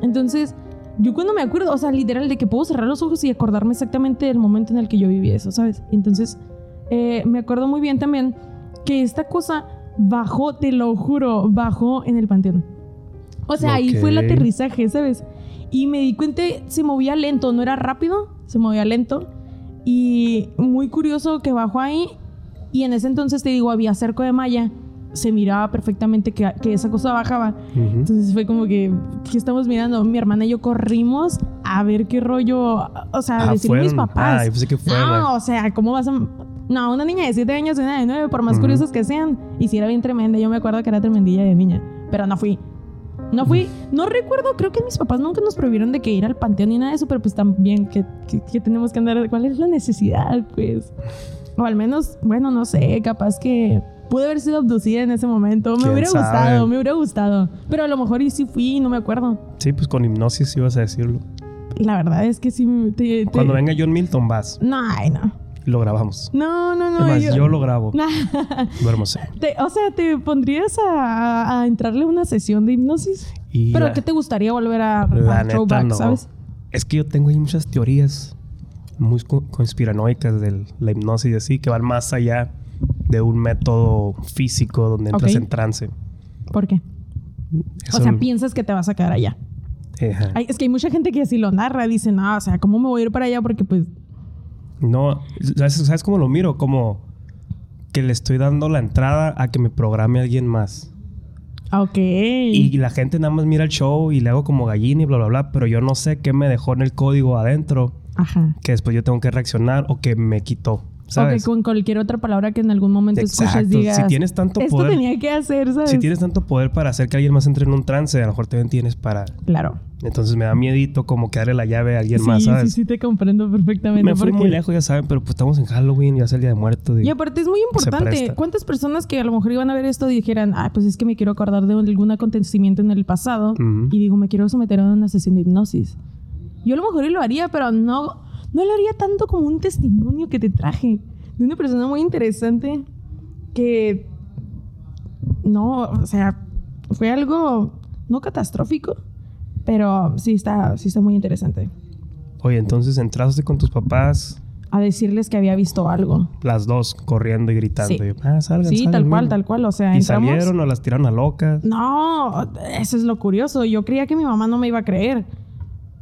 Entonces, yo cuando me acuerdo, o sea, literal, de que puedo cerrar los ojos y acordarme exactamente del momento en el que yo viví eso, ¿sabes? Entonces, eh, me acuerdo muy bien también que esta cosa bajó, te lo juro, bajó en el panteón. O sea, ahí fue el aterrizaje, ¿sabes? Y me di cuenta, se movía lento, no era rápido, se movía lento. Y muy curioso que bajó ahí. Y en ese entonces, te digo, había cerco de malla. Se miraba perfectamente que, que esa cosa bajaba. Entonces fue como que, ¿qué estamos mirando? Mi hermana y yo corrimos a ver qué rollo, o sea, Ah, decirle a mis papás. Ah, pensé que fueron. no, o sea, ¿cómo vas a...? No, una niña de 7 años y una de 9, por más curiosos que sean. Y si era bien tremenda, yo me acuerdo que era tremendilla de niña. Pero no fui. No fui. No recuerdo, creo que mis papás nunca nos prohibieron de que ir al panteón ni nada de eso, pero pues también que, que- que tenemos que andar... ¿Cuál es la necesidad, pues? O al menos, bueno, no sé, capaz que pude haber sido abducida en ese momento. Me ¿Quién hubiera sabe? gustado, me hubiera gustado. Pero a lo mejor y sí fui no me acuerdo. Sí, pues con hipnosis ibas a decirlo. La verdad es que sí te- Cuando venga John Milton, vas No, ay, no. Lo grabamos. No, no, no. es más, yo- yo lo grabo. Duérmose. O sea, ¿te pondrías a, a entrarle a una sesión de hipnosis? Y ¿Pero la, qué te gustaría volver a, la a neta throwback, no. sabes? Es que yo tengo ahí muchas teorías. muy co- conspiranoicas de la hipnosis y así, que van más allá de un método físico donde entras en trance. ¿Por qué? Eso- O sea, piensas que te vas a quedar allá. Es que hay mucha gente que así lo narra, dice, no, o sea, ¿cómo me voy a ir para allá? Porque pues, No, ¿sabes, ¿sabes cómo lo miro? Como que le estoy dando la entrada a que me programe alguien más. ah, ok. Y la gente nada más mira el show y le hago como gallina y bla, bla, bla, pero yo no sé qué me dejó en el código adentro Ajá. que después yo tengo que reaccionar o que me quitó. ¿Sabes? O que con cualquier otra palabra que en algún momento escuches Exacto. digas, Si tienes tanto esto poder- tenía que hacer, ¿sabes? Si tienes tanto poder para hacer que alguien más entre en un trance, a lo mejor también tienes para... Claro. Entonces me da miedito como que darle la llave a alguien sí, más, ¿sabes? sí, sí, te comprendo perfectamente. me fui muy lejos, ya saben, pero pues estamos en Halloween, ya es el Día de Muertos. Y aparte es muy importante. ¿Cuántas personas que a lo mejor iban a ver esto dijeran, ah, pues es que me quiero acordar de algún acontecimiento en el pasado Ujú. y digo, me quiero someter a una sesión de hipnosis? Yo a lo mejor y lo haría, pero no, no lo haría tanto como un testimonio que te traje de una persona muy interesante que no, o sea, fue algo no catastrófico, pero sí está, sí está muy interesante. Oye, entonces entraste con tus papás, A decirles que había visto algo. las dos, corriendo y gritando. Sí. Y ah, salgan, Sí, salgan, tal cual, miren". tal cual. O sea, Y entramos. salieron o las tiraron a locas. No, eso es lo curioso. Yo creía que mi mamá no me iba a creer.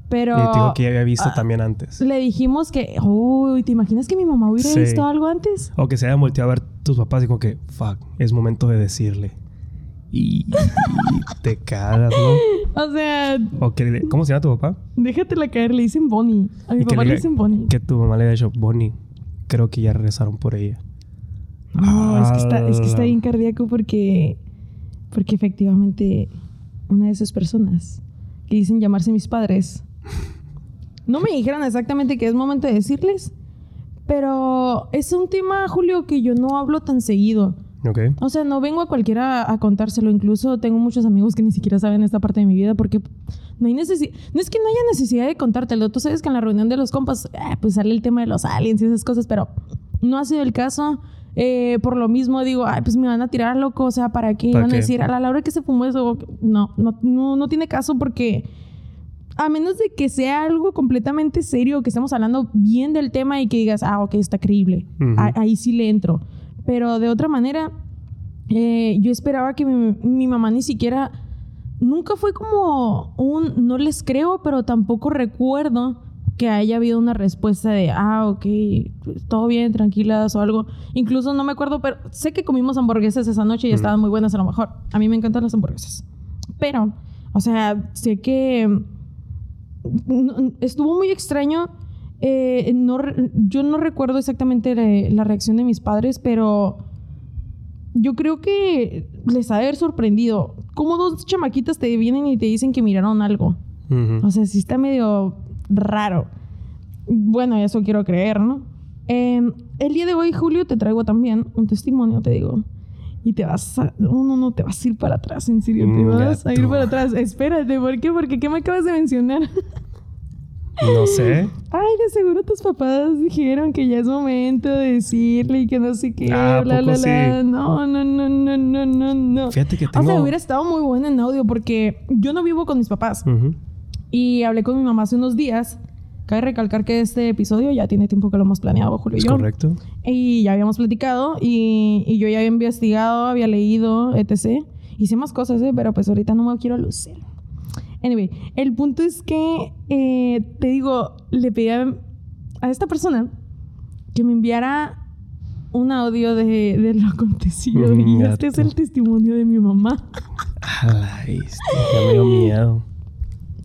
Pero Y te digo que ya había visto ah, también antes. le dijimos que, uy, ¿te imaginas que mi mamá hubiera Sí. visto algo antes? O que se hayan volteado a ver tus papás y como que, fuck, es momento de decirle. Y, y te cagas, ¿no? O sea, O que, ¿cómo se llama tu papá? déjatela caer, le dicen Bonnie. A mi papá le dicen Bonnie. Que tu mamá le haya dicho, Bonnie, creo que ya regresaron por ella. No, es que, está, es que está Ala. bien cardíaco porque, porque efectivamente una de esas personas que dicen llamarse mis padres no me dijeron exactamente que es momento de decirles, pero es un tema, Julio, que yo no hablo tan seguido. ¿Ok? O sea, no vengo a cualquiera a, contárselo. Incluso tengo muchos amigos que ni siquiera saben esta parte de mi vida porque no hay necesidad. No es que no haya necesidad de contártelo. Tú sabes que en la reunión de los compas, eh, pues sale el tema de los aliens y esas cosas, pero no ha sido el caso. Eh, por lo mismo digo, ay, pues me van a tirar loco. O sea, ¿para qué? ¿Para Van a decir, a la hora que se fumó eso. No, no, no, no tiene caso porque a menos de que sea algo completamente serio, que estemos hablando bien del tema y que digas, ah, ok, está creíble. Ujú. Ah, ahí sí le entro. Pero de otra manera, eh, yo esperaba que mi, mi mamá ni siquiera... Nunca fue como un no les creo, pero tampoco recuerdo que haya habido una respuesta de, ah, ok, pues, todo bien, tranquilas o algo. Incluso no me acuerdo, pero sé que comimos hamburguesas esa noche y Mm. estaban muy buenas a lo mejor. A mí me encantan las hamburguesas. Pero, o sea, sé que estuvo muy extraño. Eh, no yo no recuerdo exactamente la, la reacción de mis padres, pero yo creo que les ha de haber sorprendido. Como dos chamaquitas te vienen y te dicen que miraron algo. O sea, sí está medio raro. Bueno, eso quiero creer, ¿no? Eh, el día de hoy, Julio, te traigo también un testimonio, te digo. Y te vas a... No, no, no, te vas a ir para atrás, en serio. Te Mm, vas a ir para atrás. Espérate, ¿por qué? Porque ¿qué me acabas de mencionar? No sé. Ay, de seguro tus papás dijeron que ya es momento de decirle y que no sé qué. Ah, ¿a bla, bla, bla. sí? No, no, no, no, no, no, no. Fíjate que O sea, tengo... hubiera estado muy bueno en audio porque yo no vivo con mis papás. Y hablé con mi mamá hace unos días. Cabe recalcar que este episodio ya tiene tiempo que lo hemos planeado, Julio y ¿Es yo. correcto? Y ya habíamos platicado y, y yo ya había investigado, había leído, etc. Hice más cosas, ¿eh? pero pues ahorita no me quiero lucir. Anyway, el punto es que, eh, te digo, le pedí a, a esta persona que me enviara un audio de, de lo acontecido. Mm, y este es gato. el testimonio de mi mamá. Ay, este, ya me.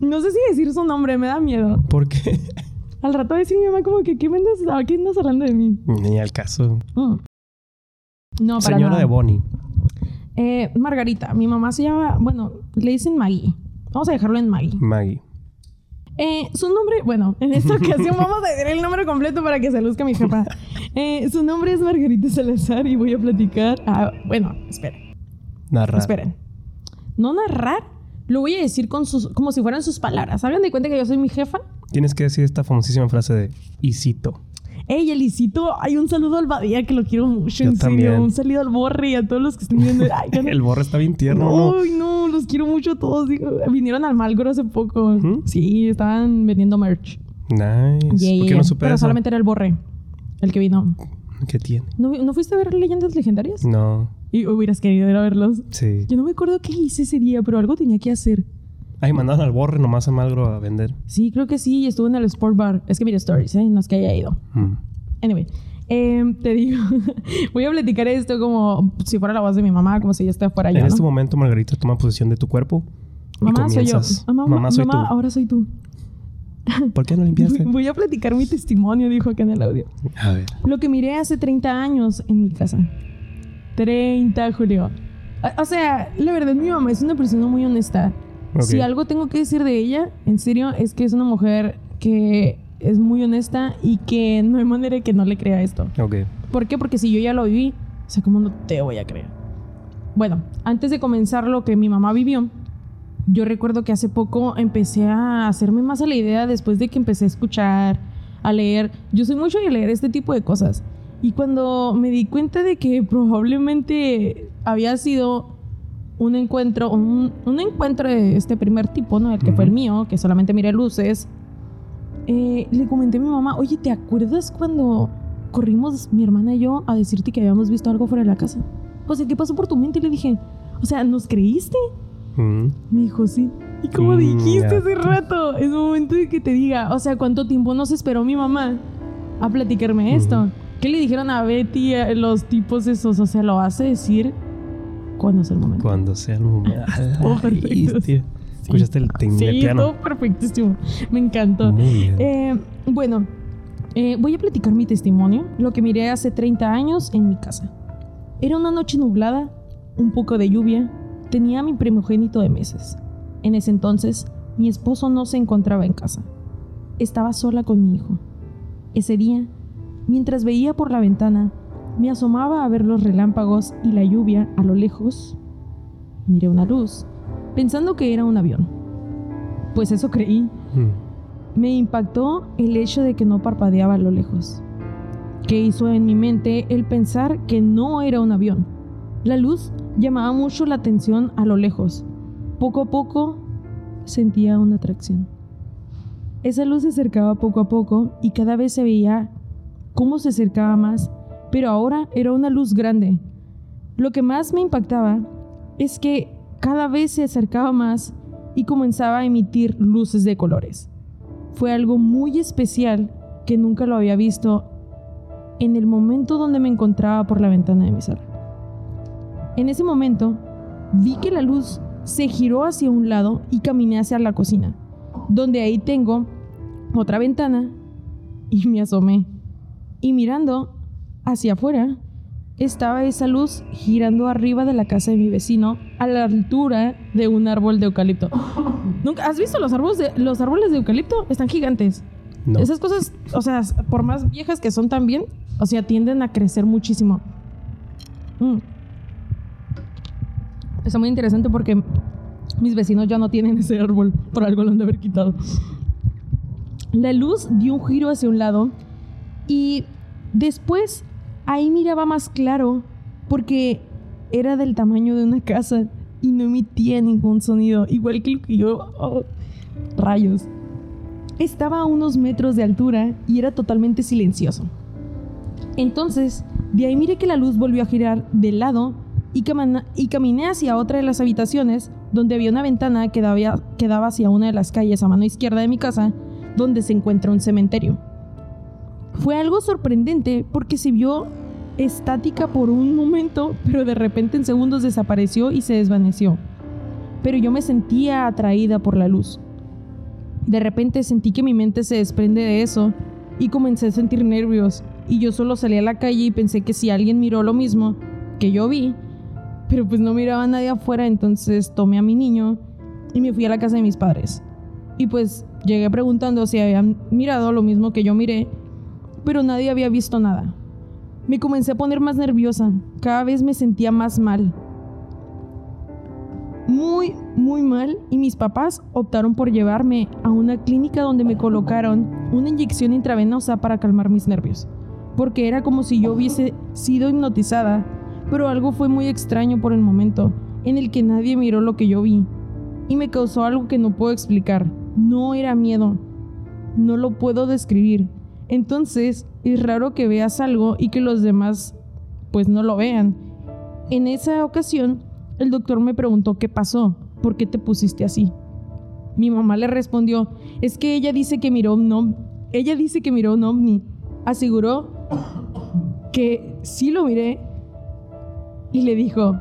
No sé si decir su nombre, me da miedo. ¿Por qué? Al rato va a decir mi mamá como que, ¿qué me andas, ¿a qué andas hablando de mí? Ni al caso. Mm. No, para Señora nada. de Bonnie. Eh, Margarita, mi mamá se llama, bueno, le dicen Maggie. Vamos a dejarlo en Maggie. Maggie. Eh, su nombre, bueno, en esta ocasión vamos a decir el nombre completo para que se luzca mi jefa. Eh, su nombre es Margarita Salazar y voy a platicar. Ah, bueno, esperen, Narrar. esperen. No narrar, lo voy a decir con sus, como si fueran sus palabras. Hagan de cuenta que yo soy mi jefa. Tienes que decir esta famosísima frase de y cito. Ey, Elisito, hay un saludo al Badía que lo quiero mucho, Yo en serio. Un saludo al Borre y a todos los que estén viendo. Ay, ya no- El borre está bien tierno, ¿no? Ay, no, los quiero mucho a todos. Vinieron al Malgro hace poco. Sí, estaban vendiendo merch. Nice. Yeah, ¿Por qué no supe Pero eso? solamente era el borre el que vino. ¿Qué tiene? ¿No, ¿no fuiste a ver leyendas legendarias? No. Y hubieras querido ir a verlos. Sí. Yo no me acuerdo qué hice ese día, pero algo tenía que hacer. Ay, mandaron al borre nomás a Malgro a vender. Sí, creo que sí, y estuve en el Sport Bar. Es que mira stories, ¿eh? No es que haya ido. Mm. Anyway, em, te digo, voy a platicar esto como si fuera la voz de mi mamá, como si yo fuera fuera yo. En ¿no? este momento, Margarita toma posesión de tu cuerpo. y mamá soy yo. Ah, mamá, Mamá soy mamá, tú. ahora soy tú. ¿Por qué no limpiaste? Voy a platicar mi testimonio, dijo acá en el audio. A ver. Lo que miré hace 30 años en mi casa. 30, Julio. O- sea, la verdad, mi mamá es una persona muy honesta. Si algo tengo que decir de ella, en serio, es que es una mujer que es muy honesta y que no hay manera de que no le crea esto. Ok. ¿Por qué? Porque si yo ya lo viví, o sea, ¿cómo no te voy a creer? Bueno, antes de comenzar lo que mi mamá vivió, yo recuerdo que hace poco empecé a hacerme más a la idea después de que empecé a escuchar, a leer. Yo soy mucho de leer este tipo de cosas. Y cuando me di cuenta de que probablemente había sido un encuentro, un, un encuentro de este primer tipo, ¿no? El que fue el mío, que solamente miré luces, eh, le comenté a mi mamá, oye, ¿te acuerdas cuando corrimos mi hermana y yo a decirte que habíamos visto algo fuera de la casa? O sea, ¿qué pasó por tu mente? Y le dije, o sea, ¿nos creíste? Mm. Me dijo, sí. Y como Mm, dijiste ya. hace rato, es momento de que te diga, o sea, ¿cuánto tiempo nos esperó mi mamá a platicarme esto? ¿Qué le dijeron a Betty, a los tipos esos? O sea, lo hace decir cuando es el momento. Cuando sea el momento. Oh, perfecto. Tío. Escuchaste el ting Sí, piano. todo perfectísimo. Me encantó. Muy bien. Eh, bueno, eh, voy a platicar mi testimonio, lo que miré hace 30 años en mi casa. Era una noche nublada, un poco de lluvia, tenía a mi primogénito de meses. En ese entonces, mi esposo no se encontraba en casa. Estaba sola con mi hijo. Ese día, mientras veía por la ventana, me asomaba a ver los relámpagos y la lluvia a lo lejos. Miré una luz, pensando que era un avión. Pues eso creí. Mm. Me impactó el hecho de que no parpadeaba a lo lejos, que hizo en mi mente el pensar que no era un avión. La luz llamaba mucho la atención a lo lejos. Poco a poco sentía una atracción. Esa luz se acercaba poco a poco y cada vez se veía cómo se acercaba más, pero ahora era una luz grande. Lo que más me impactaba es que cada vez se acercaba más y comenzaba a emitir luces de colores fue algo muy especial que nunca lo había visto en el momento donde me encontraba por la ventana de mi sala. En ese momento, vi que la luz se giró hacia un lado y caminé hacia la cocina, donde ahí tengo otra ventana y me asomé. Y mirando hacia afuera, estaba esa luz girando arriba de la casa de mi vecino a la altura de un árbol de eucalipto. ¿Nunca has visto los árboles de, los árboles de eucalipto? Están gigantes. No. Esas cosas, o sea, por más viejas que son también, o sea, tienden a crecer muchísimo. Mm. Está muy interesante porque mis vecinos ya no tienen ese árbol, por algo lo han de haber quitado. La luz dio un giro hacia un lado y después ahí miraba más claro porque era del tamaño de una casa y no emitía ningún sonido, igual que lo que yo... oh, rayos. Estaba a unos metros de altura y era totalmente silencioso. Entonces, de ahí miré que la luz volvió a girar de lado y, y caminé hacia otra de las habitaciones donde había una ventana que daba, que daba hacia una de las calles a mano izquierda de mi casa, donde se encuentra un cementerio. Fue algo sorprendente porque se vio estática por un momento, pero de repente en segundos desapareció y se desvaneció. Pero yo me sentía atraída por la luz. De repente sentí que mi mente se desprende de eso y comencé a sentir nervios. Y yo solo salí a la calle y pensé que si alguien miró lo mismo que yo vi, pero pues no miraba a nadie afuera, entonces tomé a mi niño y me fui a la casa de mis padres. Y pues llegué preguntando si habían mirado lo mismo que yo miré, pero nadie había visto nada. Me comencé a poner más nerviosa, cada vez me sentía más mal. Muy, muy mal y mis papás optaron por llevarme a una clínica donde me colocaron una inyección intravenosa para calmar mis nervios, porque era como si yo hubiese sido hipnotizada, pero algo fue muy extraño por el momento, en el que nadie miró lo que yo vi, y me causó algo que no puedo explicar, no era miedo, no lo puedo describir. Entonces, es raro que veas algo y que los demás pues no lo vean. En esa ocasión, el doctor me preguntó qué pasó, por qué te pusiste así. Mi mamá le respondió, es que ella dice que miró un ovni. Ella dice que miró un ovni. Aseguró que sí lo miré y le dijo,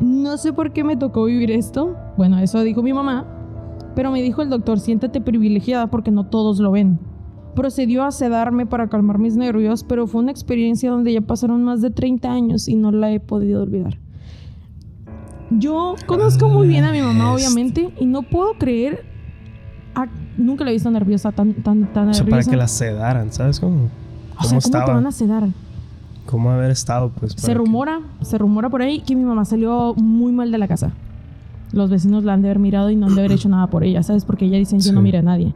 no sé por qué me tocó vivir esto. Bueno, eso dijo mi mamá, pero me dijo el doctor, siéntate privilegiada porque no todos lo ven. Procedió a sedarme para calmar mis nervios, pero fue una experiencia donde ya pasaron más de 30 años y no la he podido olvidar. Yo conozco muy bien a mi mamá, obviamente, y no puedo creer. a- nunca la he visto nerviosa, tan, tan, tan O sea, nerviosa. para que la sedaran, ¿sabes cómo? o ¿Cómo sea, ¿cómo te estaba? van a sedar? ¿Cómo haber estado? Pues, Se que- rumora, se rumora por ahí que mi mamá salió muy mal de la casa. Los vecinos la han de haber mirado y no han de haber hecho nada por ella, ¿sabes? Porque ella dicen, yo no Sí. miré a nadie.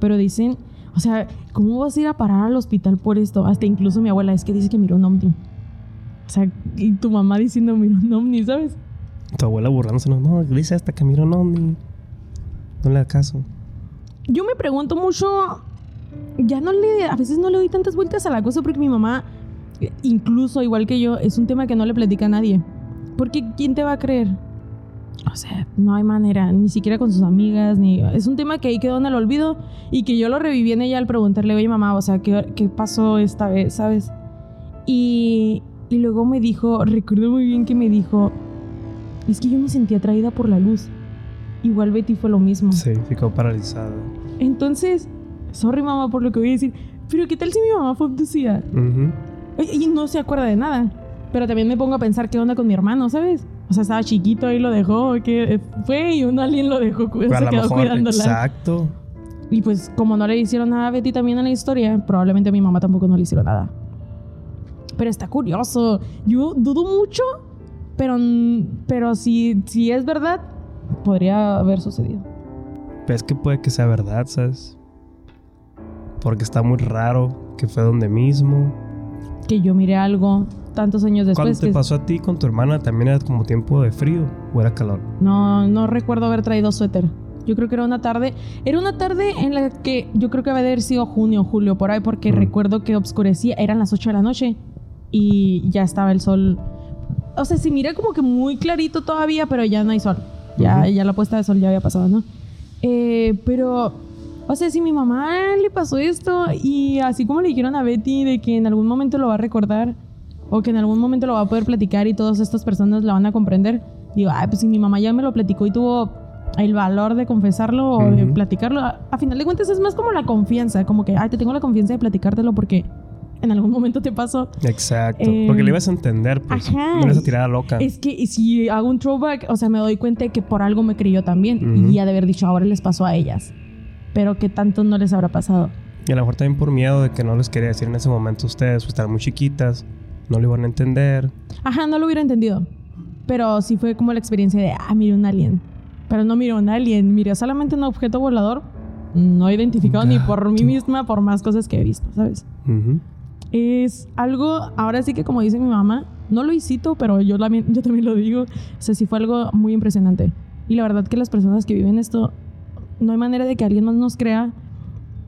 Pero dicen, o sea, ¿cómo vas a ir a parar al hospital por esto? Hasta incluso mi abuela es que dice que miró un ovni. O sea, y tu mamá diciendo miró un ovni, ¿sabes? Tu abuela burlándose, no, no, dice hasta que miro no, ni... No le da caso. Yo me pregunto mucho, ya no le, a veces no le doy tantas vueltas a la cosa porque mi mamá, incluso igual que yo, es un tema que no le platica a nadie. Porque ¿quién te va a creer? O sea, no hay manera, ni siquiera con sus amigas, ni... Es un tema que ahí quedó en el olvido y que yo lo reviví en ella al preguntarle, oye mamá, o sea, ¿qué, qué pasó esta vez, sabes? Y, y luego me dijo, recuerdo muy bien que me dijo, es que yo me sentía atraída por la luz. Igual Betty fue lo mismo. Sí, ficó paralizada. Entonces, sorry mamá por lo que voy a decir, pero ¿qué tal si mi mamá fue abducida? Y no se acuerda de nada. Pero también me pongo a pensar qué onda con mi hermano, ¿sabes? O sea, estaba chiquito, ahí lo dejó, que fue y un alien lo dejó, Pero se quedó mejor, cuidándola. exacto. Y pues como no le hicieron nada a Betty también en la historia, probablemente a mi mamá tampoco no le hicieron nada. Pero está curioso. Yo dudo mucho, pero, pero si, si es verdad, podría haber sucedido. Ves que puede que sea verdad, ¿sabes? Porque está muy raro que fue donde mismo. Que yo miré algo tantos años Cuando después. te que- pasó a ti con tu hermana, ¿también era como tiempo de frío o era calor? No, no recuerdo haber traído suéter. Yo creo que era una tarde. Era una tarde en la que yo creo que había de haber sido junio, julio, por ahí, porque Mm. recuerdo que obscurecía. Eran las 8 de la noche y ya estaba el sol. O sea, se mira como que muy clarito todavía, pero ya no hay sol. Ya, ya la puesta de sol ya había pasado, ¿no? Eh, pero, o sea, si mi mamá le pasó esto y así como le dijeron a Betty de que en algún momento lo va a recordar o que en algún momento lo va a poder platicar y todas estas personas la van a comprender, digo, ay, pues si mi mamá ya me lo platicó y tuvo el valor de confesarlo o de platicarlo, a, a final de cuentas es más como la confianza, como que, ay, te tengo la confianza de platicártelo porque en algún momento te pasó. Exacto. Eh, Porque le ibas a entender, pues. ajá. No ibas a tirar a loca. Es que si hago un throwback, o sea, me doy cuenta de que por algo me creyó también y ya de haber dicho, ahora les pasó a ellas. Pero que tanto no les habrá pasado. Y a lo mejor también por miedo de que no les quería decir en ese momento a ustedes, pues estaban muy chiquitas, no lo iban a entender. Ajá, no lo hubiera entendido. Pero sí fue como la experiencia de, ah, miré un alien. Pero no miré un alien, miré solamente un objeto volador no identificado ni por mí misma, por más cosas que he visto, ¿sabes? Ujú. Es algo, ahora sí que como dice mi mamá, no lo hicito, pero yo, también- yo también lo digo. O sea, sí fue algo muy impresionante. Y la verdad que las personas que viven esto, no hay manera de que alguien más nos crea,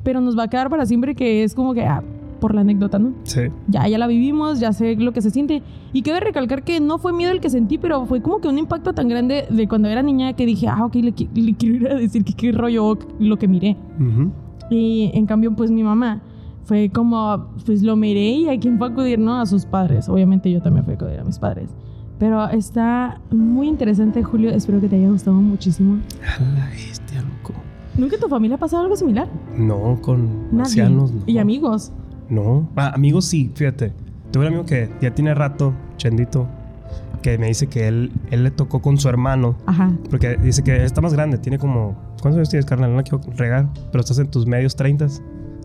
pero nos va a quedar para siempre que es como que, ah, por la anécdota, ¿no? Sí. Ya, ya la vivimos, ya sé lo que se siente. Y cabe recalcar que no fue miedo el que sentí, pero fue como que un impacto tan grande de cuando era niña que dije, ah, ok, le, le quiero ir a decir que qué rollo lo que miré. Ujú. Y en cambio, pues mi mamá fue como, pues lo miré y a quién fue a acudir, ¿no? A sus padres. Obviamente yo también fui a acudir a mis padres. Pero está muy interesante, Julio. Espero que te haya gustado muchísimo. A la bestia, loco. ¿Nunca en tu familia ha pasado algo similar? No, con Nadie. marcianos, no. Y amigos. No. Ah, amigos sí, fíjate. Tuve un amigo que ya tiene rato, Chendito, que me dice que él, él le tocó con su hermano. Ajá. Porque dice que está más grande, tiene como... ¿Cuántos años tienes, carnal? No la quiero regar, pero estás en tus medios 30.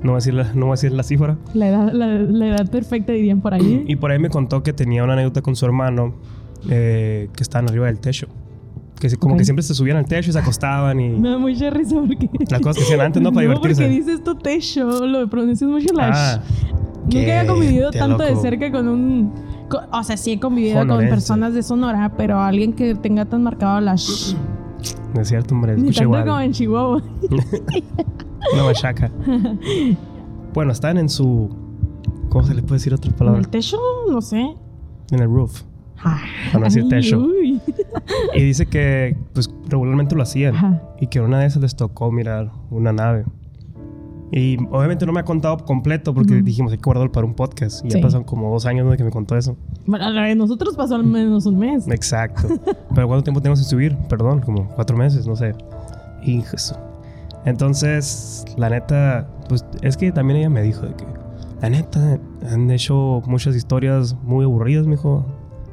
No voy a decir la, no voy a decir la cifra. La edad, la, la edad perfecta dirían por ahí. Y por ahí me contó que tenía una anécdota con su hermano eh, que estaban arriba del techo. Que como Ok. que siempre se subían al techo y se acostaban y... Me da mucha risa porque... Las cosas que hacían antes, ¿no? Para no, divertirse. porque dices tu techo, lo pronuncias mucho la Ah. Nunca había convivido tanto de loco. cerca con un... co- o sea, sí he convivido con personas de Sonora, pero alguien que tenga tan marcado la sh. no es cierto, hombre. Ni tanto igual. como en Chihuahua. Una machaca. Bueno, están en su. ¿Cómo se le puede decir otra ¿En palabra? el techo? No sé. En el roof. Ay, Para no decir techo. uy. Y dice que, pues, regularmente lo hacían. Ajá. Y que una de esas les tocó mirar una nave. Y obviamente no me ha contado completo porque Ujú. dijimos hay que guardarlo para un podcast. Y Sí. ya pasaron como dos años desde que me contó eso. Bueno, a la de nosotros pasó al menos un mes. Exacto. Pero ¿cuánto tiempo tenemos sin subir? Perdón, como cuatro meses, no sé. Hijo eso. Entonces, la neta, pues es que también ella me dijo de que, la neta, han hecho muchas historias muy aburridas, mijo.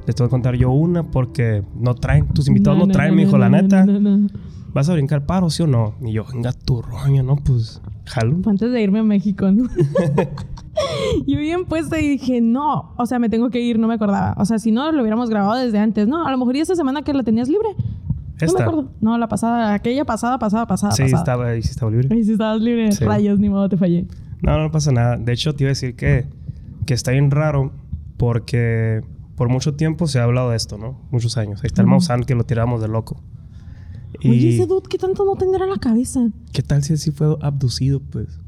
Les tengo que contar yo una porque no traen, tus invitados no, traen, mijo, la no, neta. no, no, no. ¿Vas a brincar paro, sí o no? Y yo, venga tu roña, ¿no? Pues, jalo. Fue antes de irme a México, ¿no? yo bien puesta y dije, no, o sea, me tengo que ir, no me acordaba. O sea, si no, lo hubiéramos grabado desde antes, ¿no? A lo mejor y esta semana que la tenías libre. No me Esta. acuerdo. No, la pasada, aquella pasada, pasada, pasada. Sí, pasada. estaba ahí, sí estaba libre. Ay, si estabas libre, Sí. rayos, ni modo, te fallé. No, no pasa nada. De hecho, te iba a decir que, que está bien raro porque por mucho tiempo se ha hablado de esto, ¿no? Muchos años. Ahí está el. Maussan que lo tiramos de loco. Y Oye, ese dude, ¿qué tanto no tendrá en la cabeza? ¿qué tal si él sí fue abducido, pues?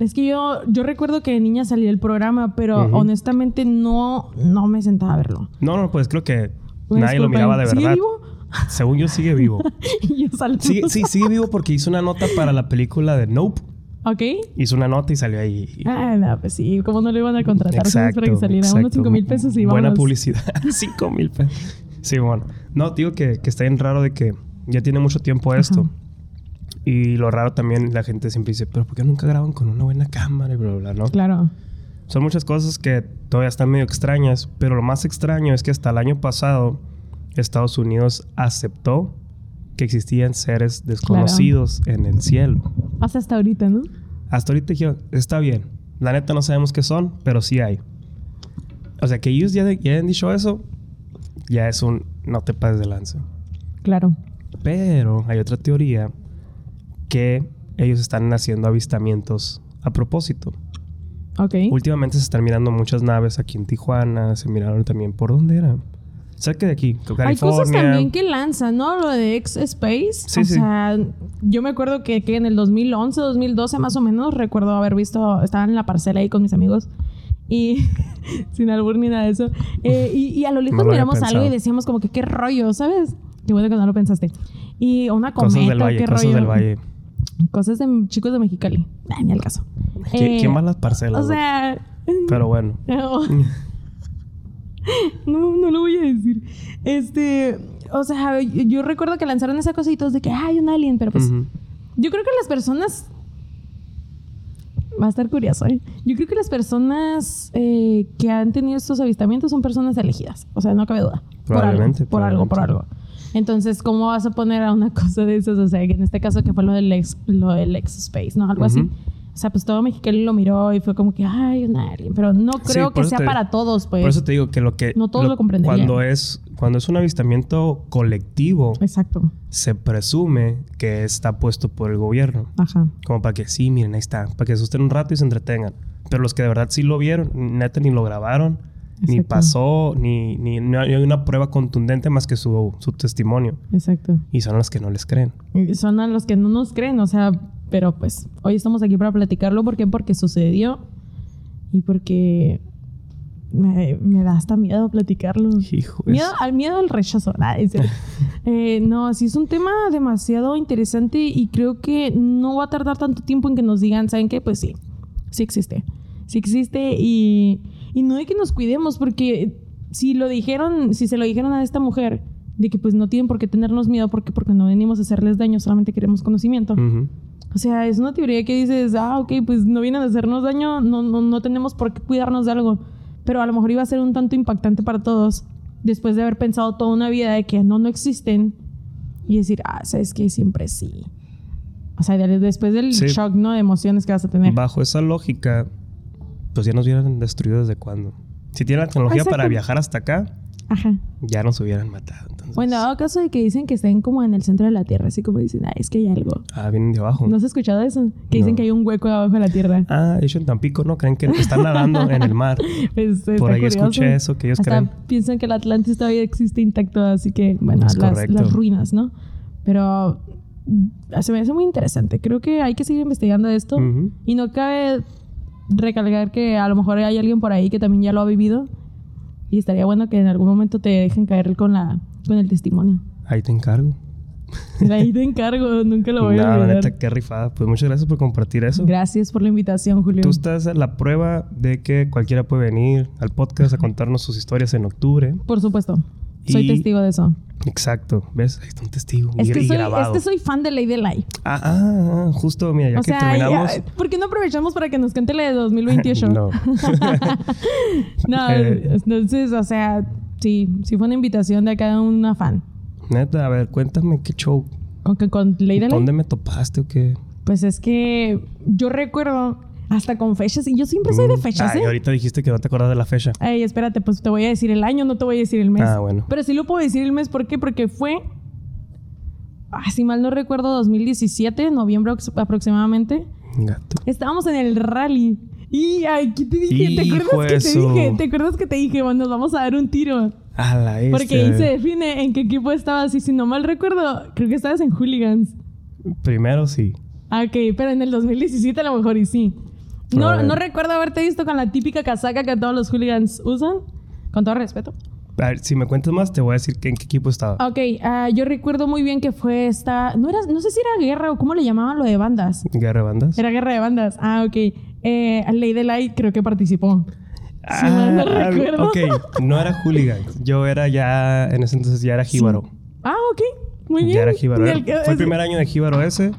Es que yo, yo recuerdo que de niña salí del programa, pero honestamente no, no me sentaba a verlo. No, no, pues creo que Una nadie lo miraba de ¿sigue verdad. vivo? Según yo, sigue vivo. Y yo sí, sigue vivo porque hizo una nota para la película de Nope. ¿Ok? Hizo una nota y salió ahí. Ah, no, pues sí, ¿cómo no le iban a contratar solo para que saliera? Unos exacto. 5 mil pesos y Buena publicidad. 5 mil pesos. Sí, bueno. No, digo que, que está bien raro de que ya tiene mucho tiempo esto. Ajá. Y lo raro también, la gente siempre dice, pero ¿por qué nunca graban con una buena cámara y bla, bla, bla, ¿no? Claro. Son muchas cosas que todavía están medio extrañas, pero lo más extraño es que hasta el año pasado Estados Unidos aceptó que existían seres desconocidos en el cielo. Hasta hasta ahorita, ¿no? Hasta ahorita dijeron, está bien. La neta no sabemos qué son, pero sí hay. O sea, que ellos ya, ya hayan dicho eso, ya es un no te pases de lanza. Claro. Pero hay otra teoría que ellos están haciendo avistamientos a propósito. Ok. Últimamente se están mirando muchas naves aquí en Tijuana, se miraron también por dónde era. Cerca de aquí, California. Hay cosas también que lanzan, ¿no? Lo de X Space. Sí, o sí. sea, yo me acuerdo que, que en el 2011, 2012 más o menos, recuerdo haber visto, estaba en la parcela ahí con mis amigos. Y sin albur ni nada de eso. Eh, y, y a lo lejos No lo miramos algo y decíamos como que qué rollo, ¿sabes? Qué bueno que no lo pensaste. Y una cometa, Cosas del valle, qué cosas rollo. del valle. Cosas de chicos de Mexicali. Ay, ni al caso. ¿Qui- Eh, ¿Quién va a las parcelas? O sea... Pero bueno. No. No, lo voy a decir. Este, o sea, yo, yo recuerdo que lanzaron esa cosa y todos de que hay un alien, pero pues yo creo que las personas va a estar curioso, ¿eh? Yo creo que las personas eh, que han tenido estos avistamientos son personas elegidas, o sea, no cabe duda. Probablemente, Por algo, por algo, por algo. Entonces, ¿cómo vas a poner a una cosa de esas? O sea, que en este caso que fue lo del ex, lo del ex space, ¿no? Algo así. Sea, pues todo Mexicali lo miró y fue como que, ay, un alien. Pero no Sí, creo por que sea te- para todos, pues. Por eso te digo que lo que... No todos lo comprenderían. Cuando es, cuando es un avistamiento colectivo, Exacto. se presume que está puesto por el gobierno. Ajá. Como para que, sí, miren, ahí está. Para que se asusten un rato y se entretengan. Pero los que de verdad sí lo vieron, neta, ni lo grabaron, ni pasó, ni, ni, no hay una prueba contundente más que su, su testimonio. Exacto. Y son los que no les creen. Y son a los que no nos creen, o sea, pero pues hoy estamos aquí para platicarlo. ¿Por qué? Porque sucedió y porque me, me da hasta miedo platicarlo. Hijo. Miedo, al miedo al rechazo. Cierto. Eh, no, sí es un tema demasiado interesante y creo que no va a tardar tanto tiempo en que nos digan, ¿saben qué? Pues sí, sí existe. Sí existe y, y no hay que nos cuidemos porque si lo dijeron, si se lo dijeron a esta mujer, de que pues no tienen por qué tenernos miedo porque, porque no venimos a hacerles daño, solamente queremos conocimiento. Ujú. O sea, es una teoría que dices, ah, ok, pues no vienen a hacernos daño, no, no, no tenemos por qué cuidarnos de algo. Pero a lo mejor iba a ser un tanto impactante para todos después de haber pensado toda una vida de que no, no existen y decir, ah, sabes que siempre sí. O sea, de- después del Sí. shock, ¿no? De emociones que vas a tener. Bajo esa lógica, pues ya nos hubieran destruido desde cuándo. Si tienen la tecnología Exacto. para viajar hasta acá, Ajá. ya nos hubieran matado. Entonces, Bueno, dado caso de que dicen que estén como en el centro de la Tierra, así como dicen, ah, es que hay algo. ah, vienen de abajo. ¿No has escuchado eso? Que dicen No. que hay un hueco abajo de la Tierra. Ah, hecho en Tampico no creen que están nadando en el mar. Pues, Por ahí curioso. escuché eso que ellos Hasta creen. piensan que el Atlantis todavía existe intacto, así que, bueno, las, ruinas, ¿no? Pero se me hace muy interesante. Creo que hay que seguir investigando esto. Y no cabe recalcar que a lo mejor hay alguien por ahí que también ya lo ha vivido. Y estaría bueno que en algún momento te dejen caer con, la, con el testimonio. Ahí te encargo. Ahí te encargo, nunca lo voy No, a la olvidar. neta, qué rifada. Pues muchas gracias por compartir eso. Gracias por la invitación, Julio. Tú estás a la prueba de que cualquiera puede venir al podcast a contarnos sus historias en octubre. Por supuesto. Soy Y- testigo de eso. Exacto. ¿Ves? Ahí está un testigo. Es y, que, soy, grabado. es que soy fan de Ley de Lai. Ah, ah, ah, justo, mira, ya O que sea, terminamos. ya- ¿por qué no aprovechamos para que nos cante la de 2028? no. No, Eh. entonces, o sea, sí, sí fue una invitación de cada una fan. Neta, a ver, cuéntame qué show. ¿Con, con Ley de Lai? ¿Dónde me topaste o qué? Pues es que yo recuerdo hasta con fechas, y yo siempre soy de fechas, Ay, ¿eh? ahorita dijiste que no te acuerdas de la fecha. Ay, espérate, pues te voy a decir el año, no te voy a decir el mes. Ah, bueno. Pero sí lo puedo decir el mes, ¿por qué? Porque fue, ah, si mal no recuerdo, 2017, noviembre aprox- aproximadamente. Gato. Estábamos en el rally. Y, ay, ¿qué te dije? ¿Te acuerdas que te dije? ¿Te acuerdas que te dije? Bueno, nos vamos a dar un tiro. A la Porque bestia. ahí se define en qué equipo estabas. Y si no mal recuerdo, creo que estabas en Hooligans. Primero sí. Ah, ok, pero en el 2017 a lo mejor y sí. No, no recuerdo haberte visto con la típica casaca que todos los hooligans usan. Con todo respeto. A ver, si me cuentas más, te voy a decir que en qué equipo estaba. Ok, ah, yo recuerdo muy bien que fue esta. No, era, no sé si era guerra o cómo le llamaban lo de bandas. Guerra de bandas. Era guerra de bandas. Ah, ok. Eh, de Light creo que participó. Si mal no Ah, recuerdo. ok. No era hooligan. Yo era ya, en ese entonces ya era jíbaro. Ah, ok. Muy bien. Ya era jíbaro. El Fue el primer año de jíbaro ese.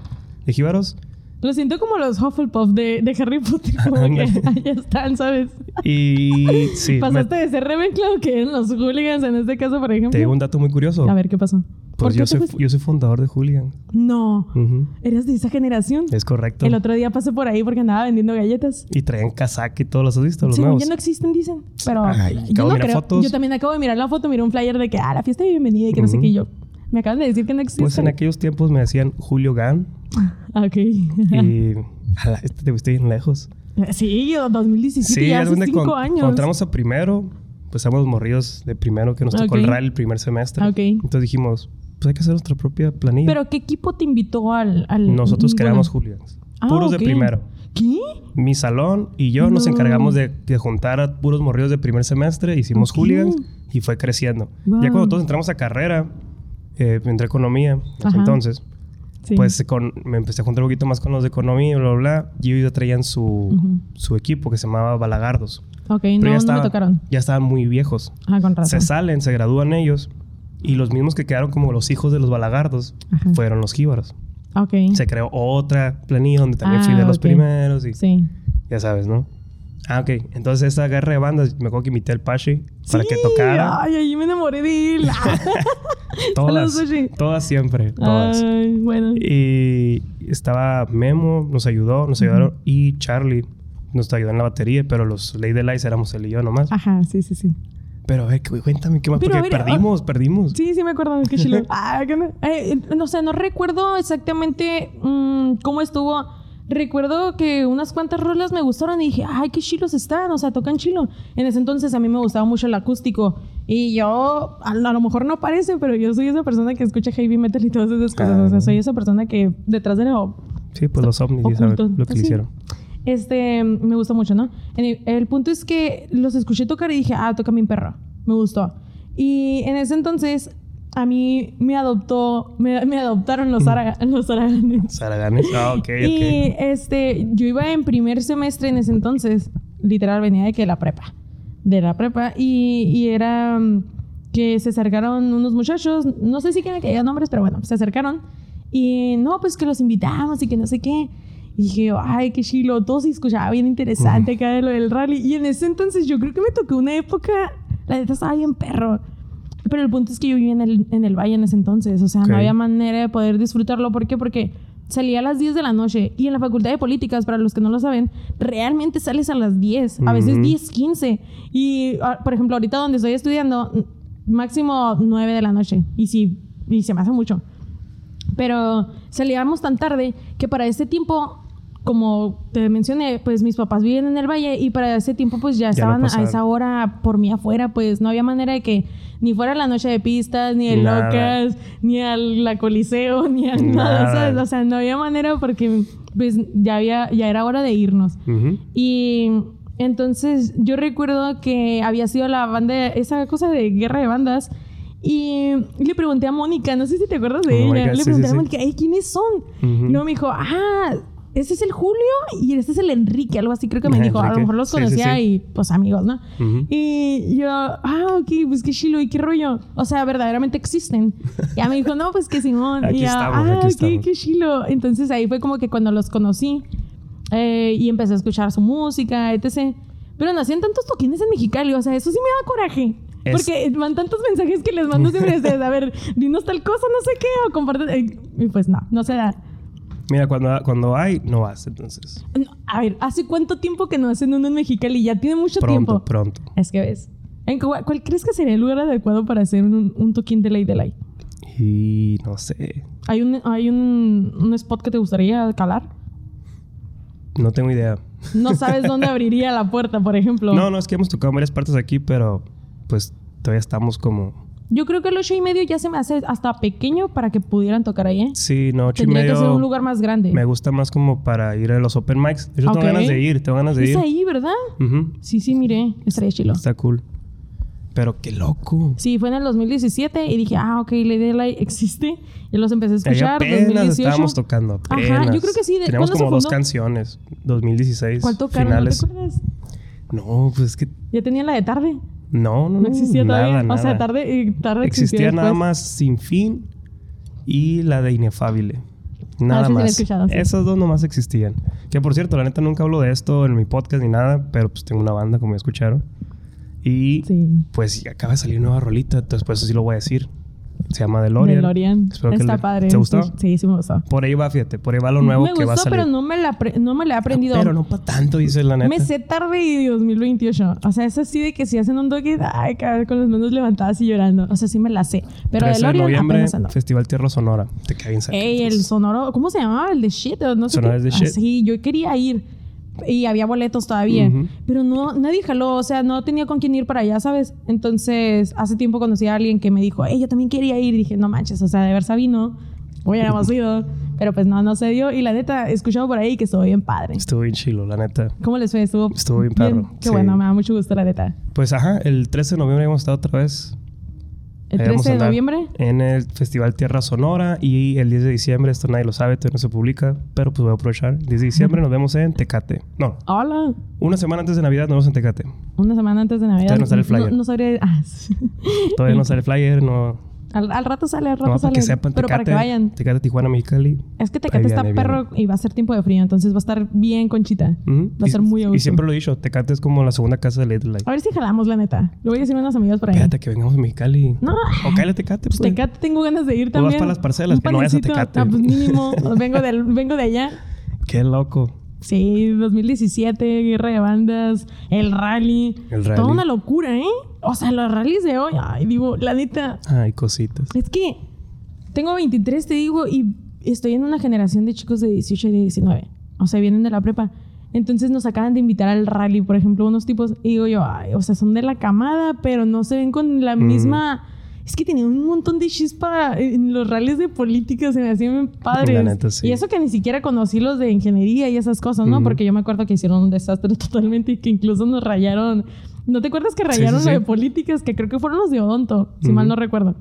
De jíbaros. Lo siento como los Hufflepuff de, de Harry Potter. Como que ahí están, ¿sabes? Y sí, me- Pasaste de ser Ravenclaw que eran los hooligans en este caso, por ejemplo. te digo un dato muy curioso. A ver, ¿qué pasó? ¿Por Pues yo soy, fuiste? yo soy fundador de hooligan. No. Ujú. ¿Eres de esa generación? Es correcto. El otro día pasé por ahí porque andaba vendiendo galletas. Y traían casaca y todos los has visto, los Sí, nuevos. ya no existen, dicen. Pero Ay, yo no creo. también acabo de mirar la foto, miré un flyer de que, ah, la fiesta de bienvenida y que no sé qué. Y yo, me acaban de decir que no existe. Pues en aquellos tiempos me decían Julio Gan. Ah, ok. y. ala, este te fuiste bien lejos. sí, yo, 2017, ya haz hace cinco años. Cuando entramos a primero, pues éramos morridos de primero que nos tocó Ok. el rally el primer semestre. Ok. Entonces dijimos, pues hay que hacer nuestra propia planilla. Pero, ¿qué equipo te invitó al...? al Nosotros creamos hooligans. Ah, puros ok. de primero. ¿Qué? Mi salón y yo nos No. encargamos de, de juntar a puros morridos de primer semestre. Hicimos Ok. hooligans y fue creciendo. Wow. Ya cuando todos entramos a carrera, eh, entre economía, en ese Ajá. entonces, Sí. pues con- me empecé a juntar un poquito más con los de economía, bla, bla, bla. Y ellos ya traían su, su equipo que se llamaba Balagardos. Ok, Pero no, ya, no estaba- me tocaron. ya estaban muy viejos. Ah, con razón. Se salen, se gradúan ellos. Y los mismos que quedaron como los hijos de los Balagardos Ajá. fueron los jíbaros. Ok. Se creó otra planilla donde también fui Ah, de los primeros y Sí. ya sabes, ¿no? Ah, ok. Entonces esa guerra de bandas, me acuerdo que invité al Pachi para que tocara. Ay, ahí me enamoré de él. todas, todas siempre, todas. Ay, bueno. Y estaba Memo, nos ayudó, nos ayudaron. Y Charlie nos ayudó en la batería, pero los de Lights éramos él y yo nomás. Ajá, sí, sí, sí. Pero, a ver, cu- cuéntame, ¿qué más? Pero, Porque a ver, perdimos, perdimos. Sí, sí me acuerdo. Qué chilo. ah, que no. Eh, eh, no sé, no recuerdo exactamente mm, cómo estuvo. Recuerdo que unas cuantas rolas me gustaron y dije, ay, qué chilos están, o sea, tocan chilo. En ese entonces a mí me gustaba mucho el acústico. Y yo, a, lo mejor no parece, pero yo soy esa persona que escucha heavy metal y todas esas cosas. Ah. O sea, soy esa persona que detrás de lo Sí, pues los ovnis, Oculto. lo que hicieron. Este, me gusta mucho, ¿no? El, el punto es que los escuché tocar y dije, ah, toca mi perro. Me gustó. Y en ese entonces, a mí me adoptó, me, me adoptaron los, ara- los araganes. Saraganes. Ah, ok, Y ok. este, yo iba en primer semestre en ese entonces, literal, venía de que la prepa, de la prepa, y, y era mm, que se acercaron unos muchachos, no sé si quieren que haya nombres, pero bueno, se acercaron, y no, pues que los invitamos y que no sé qué. Y dije, ay, qué chilo, todo se escuchaba bien interesante acá de lo del rally. Y en ese entonces yo creo que me tocó una época, la neta estaba bien perro. Pero el punto es que yo vivía en el, en el valle en ese entonces. O sea, Ok. no había manera de poder disfrutarlo. ¿Por qué? Porque salía a las 10 de la noche. Y en la facultad de políticas, para los que no lo saben, realmente sales a las 10. A veces Ujú. 10, 15. Y, ah, por ejemplo, ahorita donde estoy estudiando, máximo 9 de la noche. Y sí, y se me hace mucho. Pero salíamos tan tarde que para ese tiempo como te mencioné, pues mis papás viven en el valle y para ese tiempo pues ya Ya no estaban a esa hora por mí afuera, pues no había manera de que ni fuera la noche de pistas, ni el locas, ni al la coliseo, ni a nada, Nada. ¿sabes? O sea, no había manera porque pues ya había, ya era hora de irnos. Y entonces yo recuerdo que había sido la banda, esa cosa de guerra de bandas. Y le pregunté a Mónica, no sé si te acuerdas de ella. Le sí, pregunté sí, a sí. Mónica, "Ey, ¿quiénes son? Y luego me dijo, ah, ese es el Julio y este es el Enrique, algo así creo que me dijo. A lo Enrique. mejor los Sí, sí, conocía sí. y pues amigos, ¿no? Ujú. Y yo, ah, ok, pues qué chilo y qué rollo. O sea, verdaderamente existen. Ya me dijo, no, pues que Simón. Aquí y ya, estamos, ah, aquí ok, estamos. qué chilo. Entonces ahí fue como que cuando los conocí eh, y empecé a escuchar su música, etc. Pero no hacían tantos toquines en Mexicali, o sea, eso sí me da coraje. Es- Porque van tantos mensajes que les mando siempre de, a ver, dinos tal cosa, no sé qué, o comparte. eh, Y pues no, no se da. Mira, cuando, cuando hay, no vas, entonces. No, a ver, ¿hace cuánto tiempo que no hacen uno en Mexicali? Ya tiene mucho Pronto, tiempo. pronto. Es que ves. ¿En cuál, cuál crees que sería el lugar adecuado para hacer un, un toquín de ley de ley? Y no sé. ¿Hay un, hay un, un spot que te gustaría calar? No tengo idea. No sabes dónde abriría la puerta, por ejemplo. No, no, es que hemos tocado en varias partes aquí, pero pues todavía estamos como. Yo creo que el ocho y medio ya se me hace hasta pequeño para que pudieran tocar ahí, ¿eh? Sí, no, ocho y Tendría medio. que ser un lugar más grande. Me gusta más como para ir a los open mics. Yo Ok. tengo ganas de ir, tengo ganas de Es ir. ahí, ¿verdad? Ujú. Sí, sí, miré. Estaría chilo. Está cool. Pero qué loco. Sí, fue en el 2017 y dije, ah, ok, Lady Delay existe. Y los empecé a escuchar. apenas 2018. estábamos tocando. Ajá, yo creo que sí, de- Teníamos ¿cuándo se como dos canciones. 2016. ¿Cuál tocaron? Finales. ¿No te acuerdas? No, pues es que. Ya tenía la de tarde. No, no, no. Existía nada, todavía. Nada. O sea, tarde, y tarde Existía nada después. más Sin Fin y la de Inefable. Nada Ah, sí, sí la he más. escuchado, sí. Esas dos nomás existían. Que por cierto, la neta nunca hablo de esto en mi podcast ni nada, pero pues tengo una banda, como ya escucharon. Y Sí. pues acaba de salir nueva rolita, entonces por eso sí lo voy a decir. Se llama DeLorean. DeLorean. Espero que Está le- padre. ¿Te gustó? Sí, sí me gustó. Por ahí va, fíjate, por ahí va lo nuevo me que va a gustó, salir. pero no me la, no me la he aprendido. Pero no para tanto, dice la neta. Me sé tarde y 2028. O sea, es así de que si hacen un toque, ay, cabrón, con las manos levantadas y llorando. O sea, sí me la sé. Pero 13 de DeLorean noviembre, apenas ando. Festival Tierra Sonora. Te cae bien cerca, Ey, el sonoro, ¿cómo se llamaba? El de shit, no sé. Sonoro qué. es de Ah, shit. sí, yo quería ir. Y había boletos todavía. Pero no, nadie jaló, o sea, no tenía con quién ir para allá, ¿sabes? Entonces, hace tiempo conocí a alguien que me dijo, hey, yo también quería ir. Y dije, no manches, o sea, de haber sabido, hubiéramos ido. Pero pues no, no se dio. Y la neta, he escuchado por ahí que estuvo bien padre. Estuvo bien chilo, la neta. ¿Cómo les fue? Estuvo, Estuvo bien perro, Qué sí. bueno, me da mucho gusto, la neta. Pues ajá, el 13 de noviembre hemos estado otra vez. El Ahí vamos 13 a de noviembre. En el Festival Tierra Sonora y el 10 de diciembre, esto nadie lo sabe, todavía no se publica, pero pues voy a aprovechar. 10 de diciembre nos vemos en Tecate. No, Hola. una semana antes de Navidad nos vemos en Tecate. Una semana antes de Navidad. Todavía no sale el flyer. No, no sabría- ah. Todavía no sale el flyer, no. Al, al rato sale, al rato No, para sale. que sepan, pero para Tecate, que vayan. Tecate, Tijuana, Mexicali. Es que Tecate está viene, perro y va a ser tiempo de frío, entonces va a estar bien conchita. Ujú. Va a ser muy a Y siempre lo he dicho, Tecate es como la segunda casa de Lady Light. A ver si jalamos, la neta. Le voy a decir a unos amigos por ahí. Espérate que vengamos a Mexicali. No. O cállate Tecate, pues. Pues Tecate tengo ganas de ir Tú vas también. para las parcelas, que no vayas a. Tecate. Ah, pues mínimo. vengo, del, vengo de allá. Qué loco. Sí, 2017, guerra de bandas, el rally. El rally. Toda una locura, ¿eh? O sea, los rallies de hoy, ay, digo, la neta, Ay, cositas. es que tengo 23, te digo, y estoy en una generación de chicos de 18 y de 19. O sea, vienen de la prepa. Entonces nos acaban de invitar al rally, por ejemplo, unos tipos, y digo yo, ay, o sea, son de la camada, pero no se ven con la misma... Es que tenían un montón de chispa en los rallies de política, se me hacían bien padres. Neta, sí. Y eso que ni siquiera conocí los de ingeniería y esas cosas, ¿no? Porque yo me acuerdo que hicieron un desastre totalmente y que incluso nos rayaron. ¿No te acuerdas que rayaron sí, lo sí. de políticas? Que creo que fueron los de Odonto, si mal no recuerdo.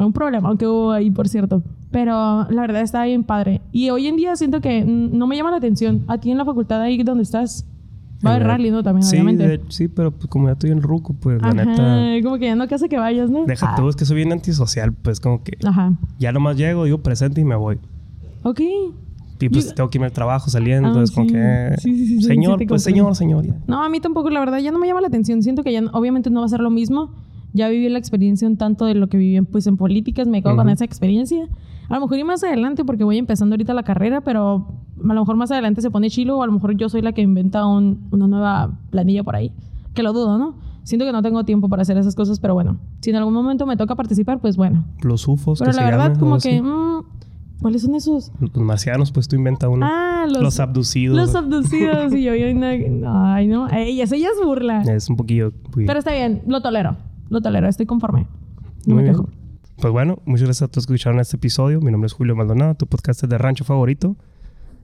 Un problema que hubo ahí, por cierto. Pero la verdad está bien padre. Y hoy en día siento que no me llama la atención. A ti en la facultad ahí donde estás, va la- rally, ¿no? También, sí, obviamente. de- sí, pero pues, como ya estoy en Ruco, pues la Ajá, neta. como que ya no casa que vayas, ¿no? Deja Ah, tú, es que soy bien antisocial, pues como que Ajá. ya nomás llego, digo presente y me voy. Ok. Y pues Yo- tengo que irme al trabajo saliendo, Ah, entonces como sí. que. eh, Sí, sí, señor, pues señor, señor. ya. No, a mí tampoco, la verdad, ya no me llama la atención. Siento que ya obviamente no va a ser lo mismo. Ya viví la experiencia un tanto de lo que viví en, pues, en políticas, me quedo con Ujú. esa experiencia. A lo mejor y más adelante, porque voy empezando ahorita la carrera, pero a lo mejor más adelante se pone chilo o a lo mejor yo soy la que inventa un- una nueva planilla por ahí. Que lo dudo, ¿no? Siento que no tengo tiempo para hacer esas cosas, pero bueno, si en algún momento me toca participar, pues bueno. Los UFOs Pero que la se verdad, llaman, como que mm, ¿Cuáles son esos? Los marcianos, pues tú inventa uno. Ah, los, los abducidos. Los abducidos. y yo, yo, no, ay, no. Ey, eso ya es burla. Es un poquillo. muy- Pero está bien, lo tolero. Lo tolero, estoy conforme. No Muy me bien. quejo. Pues bueno, muchas gracias a todos que escucharon este episodio. Mi nombre es Julio Maldonado, tu podcast de rancho favorito.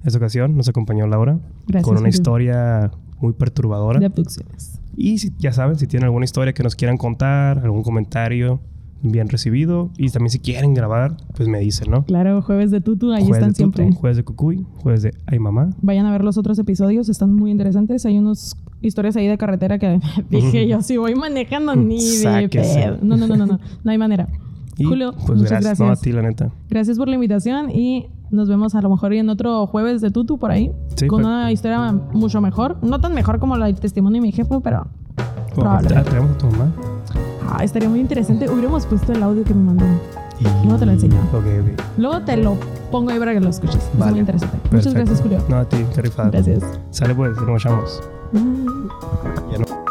Esta ocasión nos acompañó Laura Gracias. con una Julio. historia muy perturbadora. De abducciones. Y si, ya saben, si tienen alguna historia que nos quieran contar, algún comentario bien recibido. Y también si quieren grabar, pues me dicen, ¿no? Claro, jueves de tutu, ahí Jueves están de Tutu, siempre. Jueves de Cucuy, jueves de Ay Mamá. Vayan a ver los otros episodios, están muy interesantes. Hay unas historias ahí de carretera que dije yo, si voy manejando ni de pedo. No, no, no, no, no, no hay manera. Y Julio, pues muchas gracias, no, a gracias. ti, la neta. Gracias por la invitación y nos vemos a lo mejor en otro jueves de tutu por ahí. Sí, con una historia mucho mejor. No tan mejor como la del testimonio de mi jefe, pero Probable. traemos a tu mamá. ah, estaría muy interesante. Hubiéramos puesto el audio que me mandó. Y... Luego te lo enseño. Ok, ok. Luego te lo pongo ahí para que lo escuches. Es Vale. muy interesante. Perfecto. Muchas gracias, Julio. No, a ti, qué rifada. Gracias. Sale pues, nos echamos. Bye. Ya no.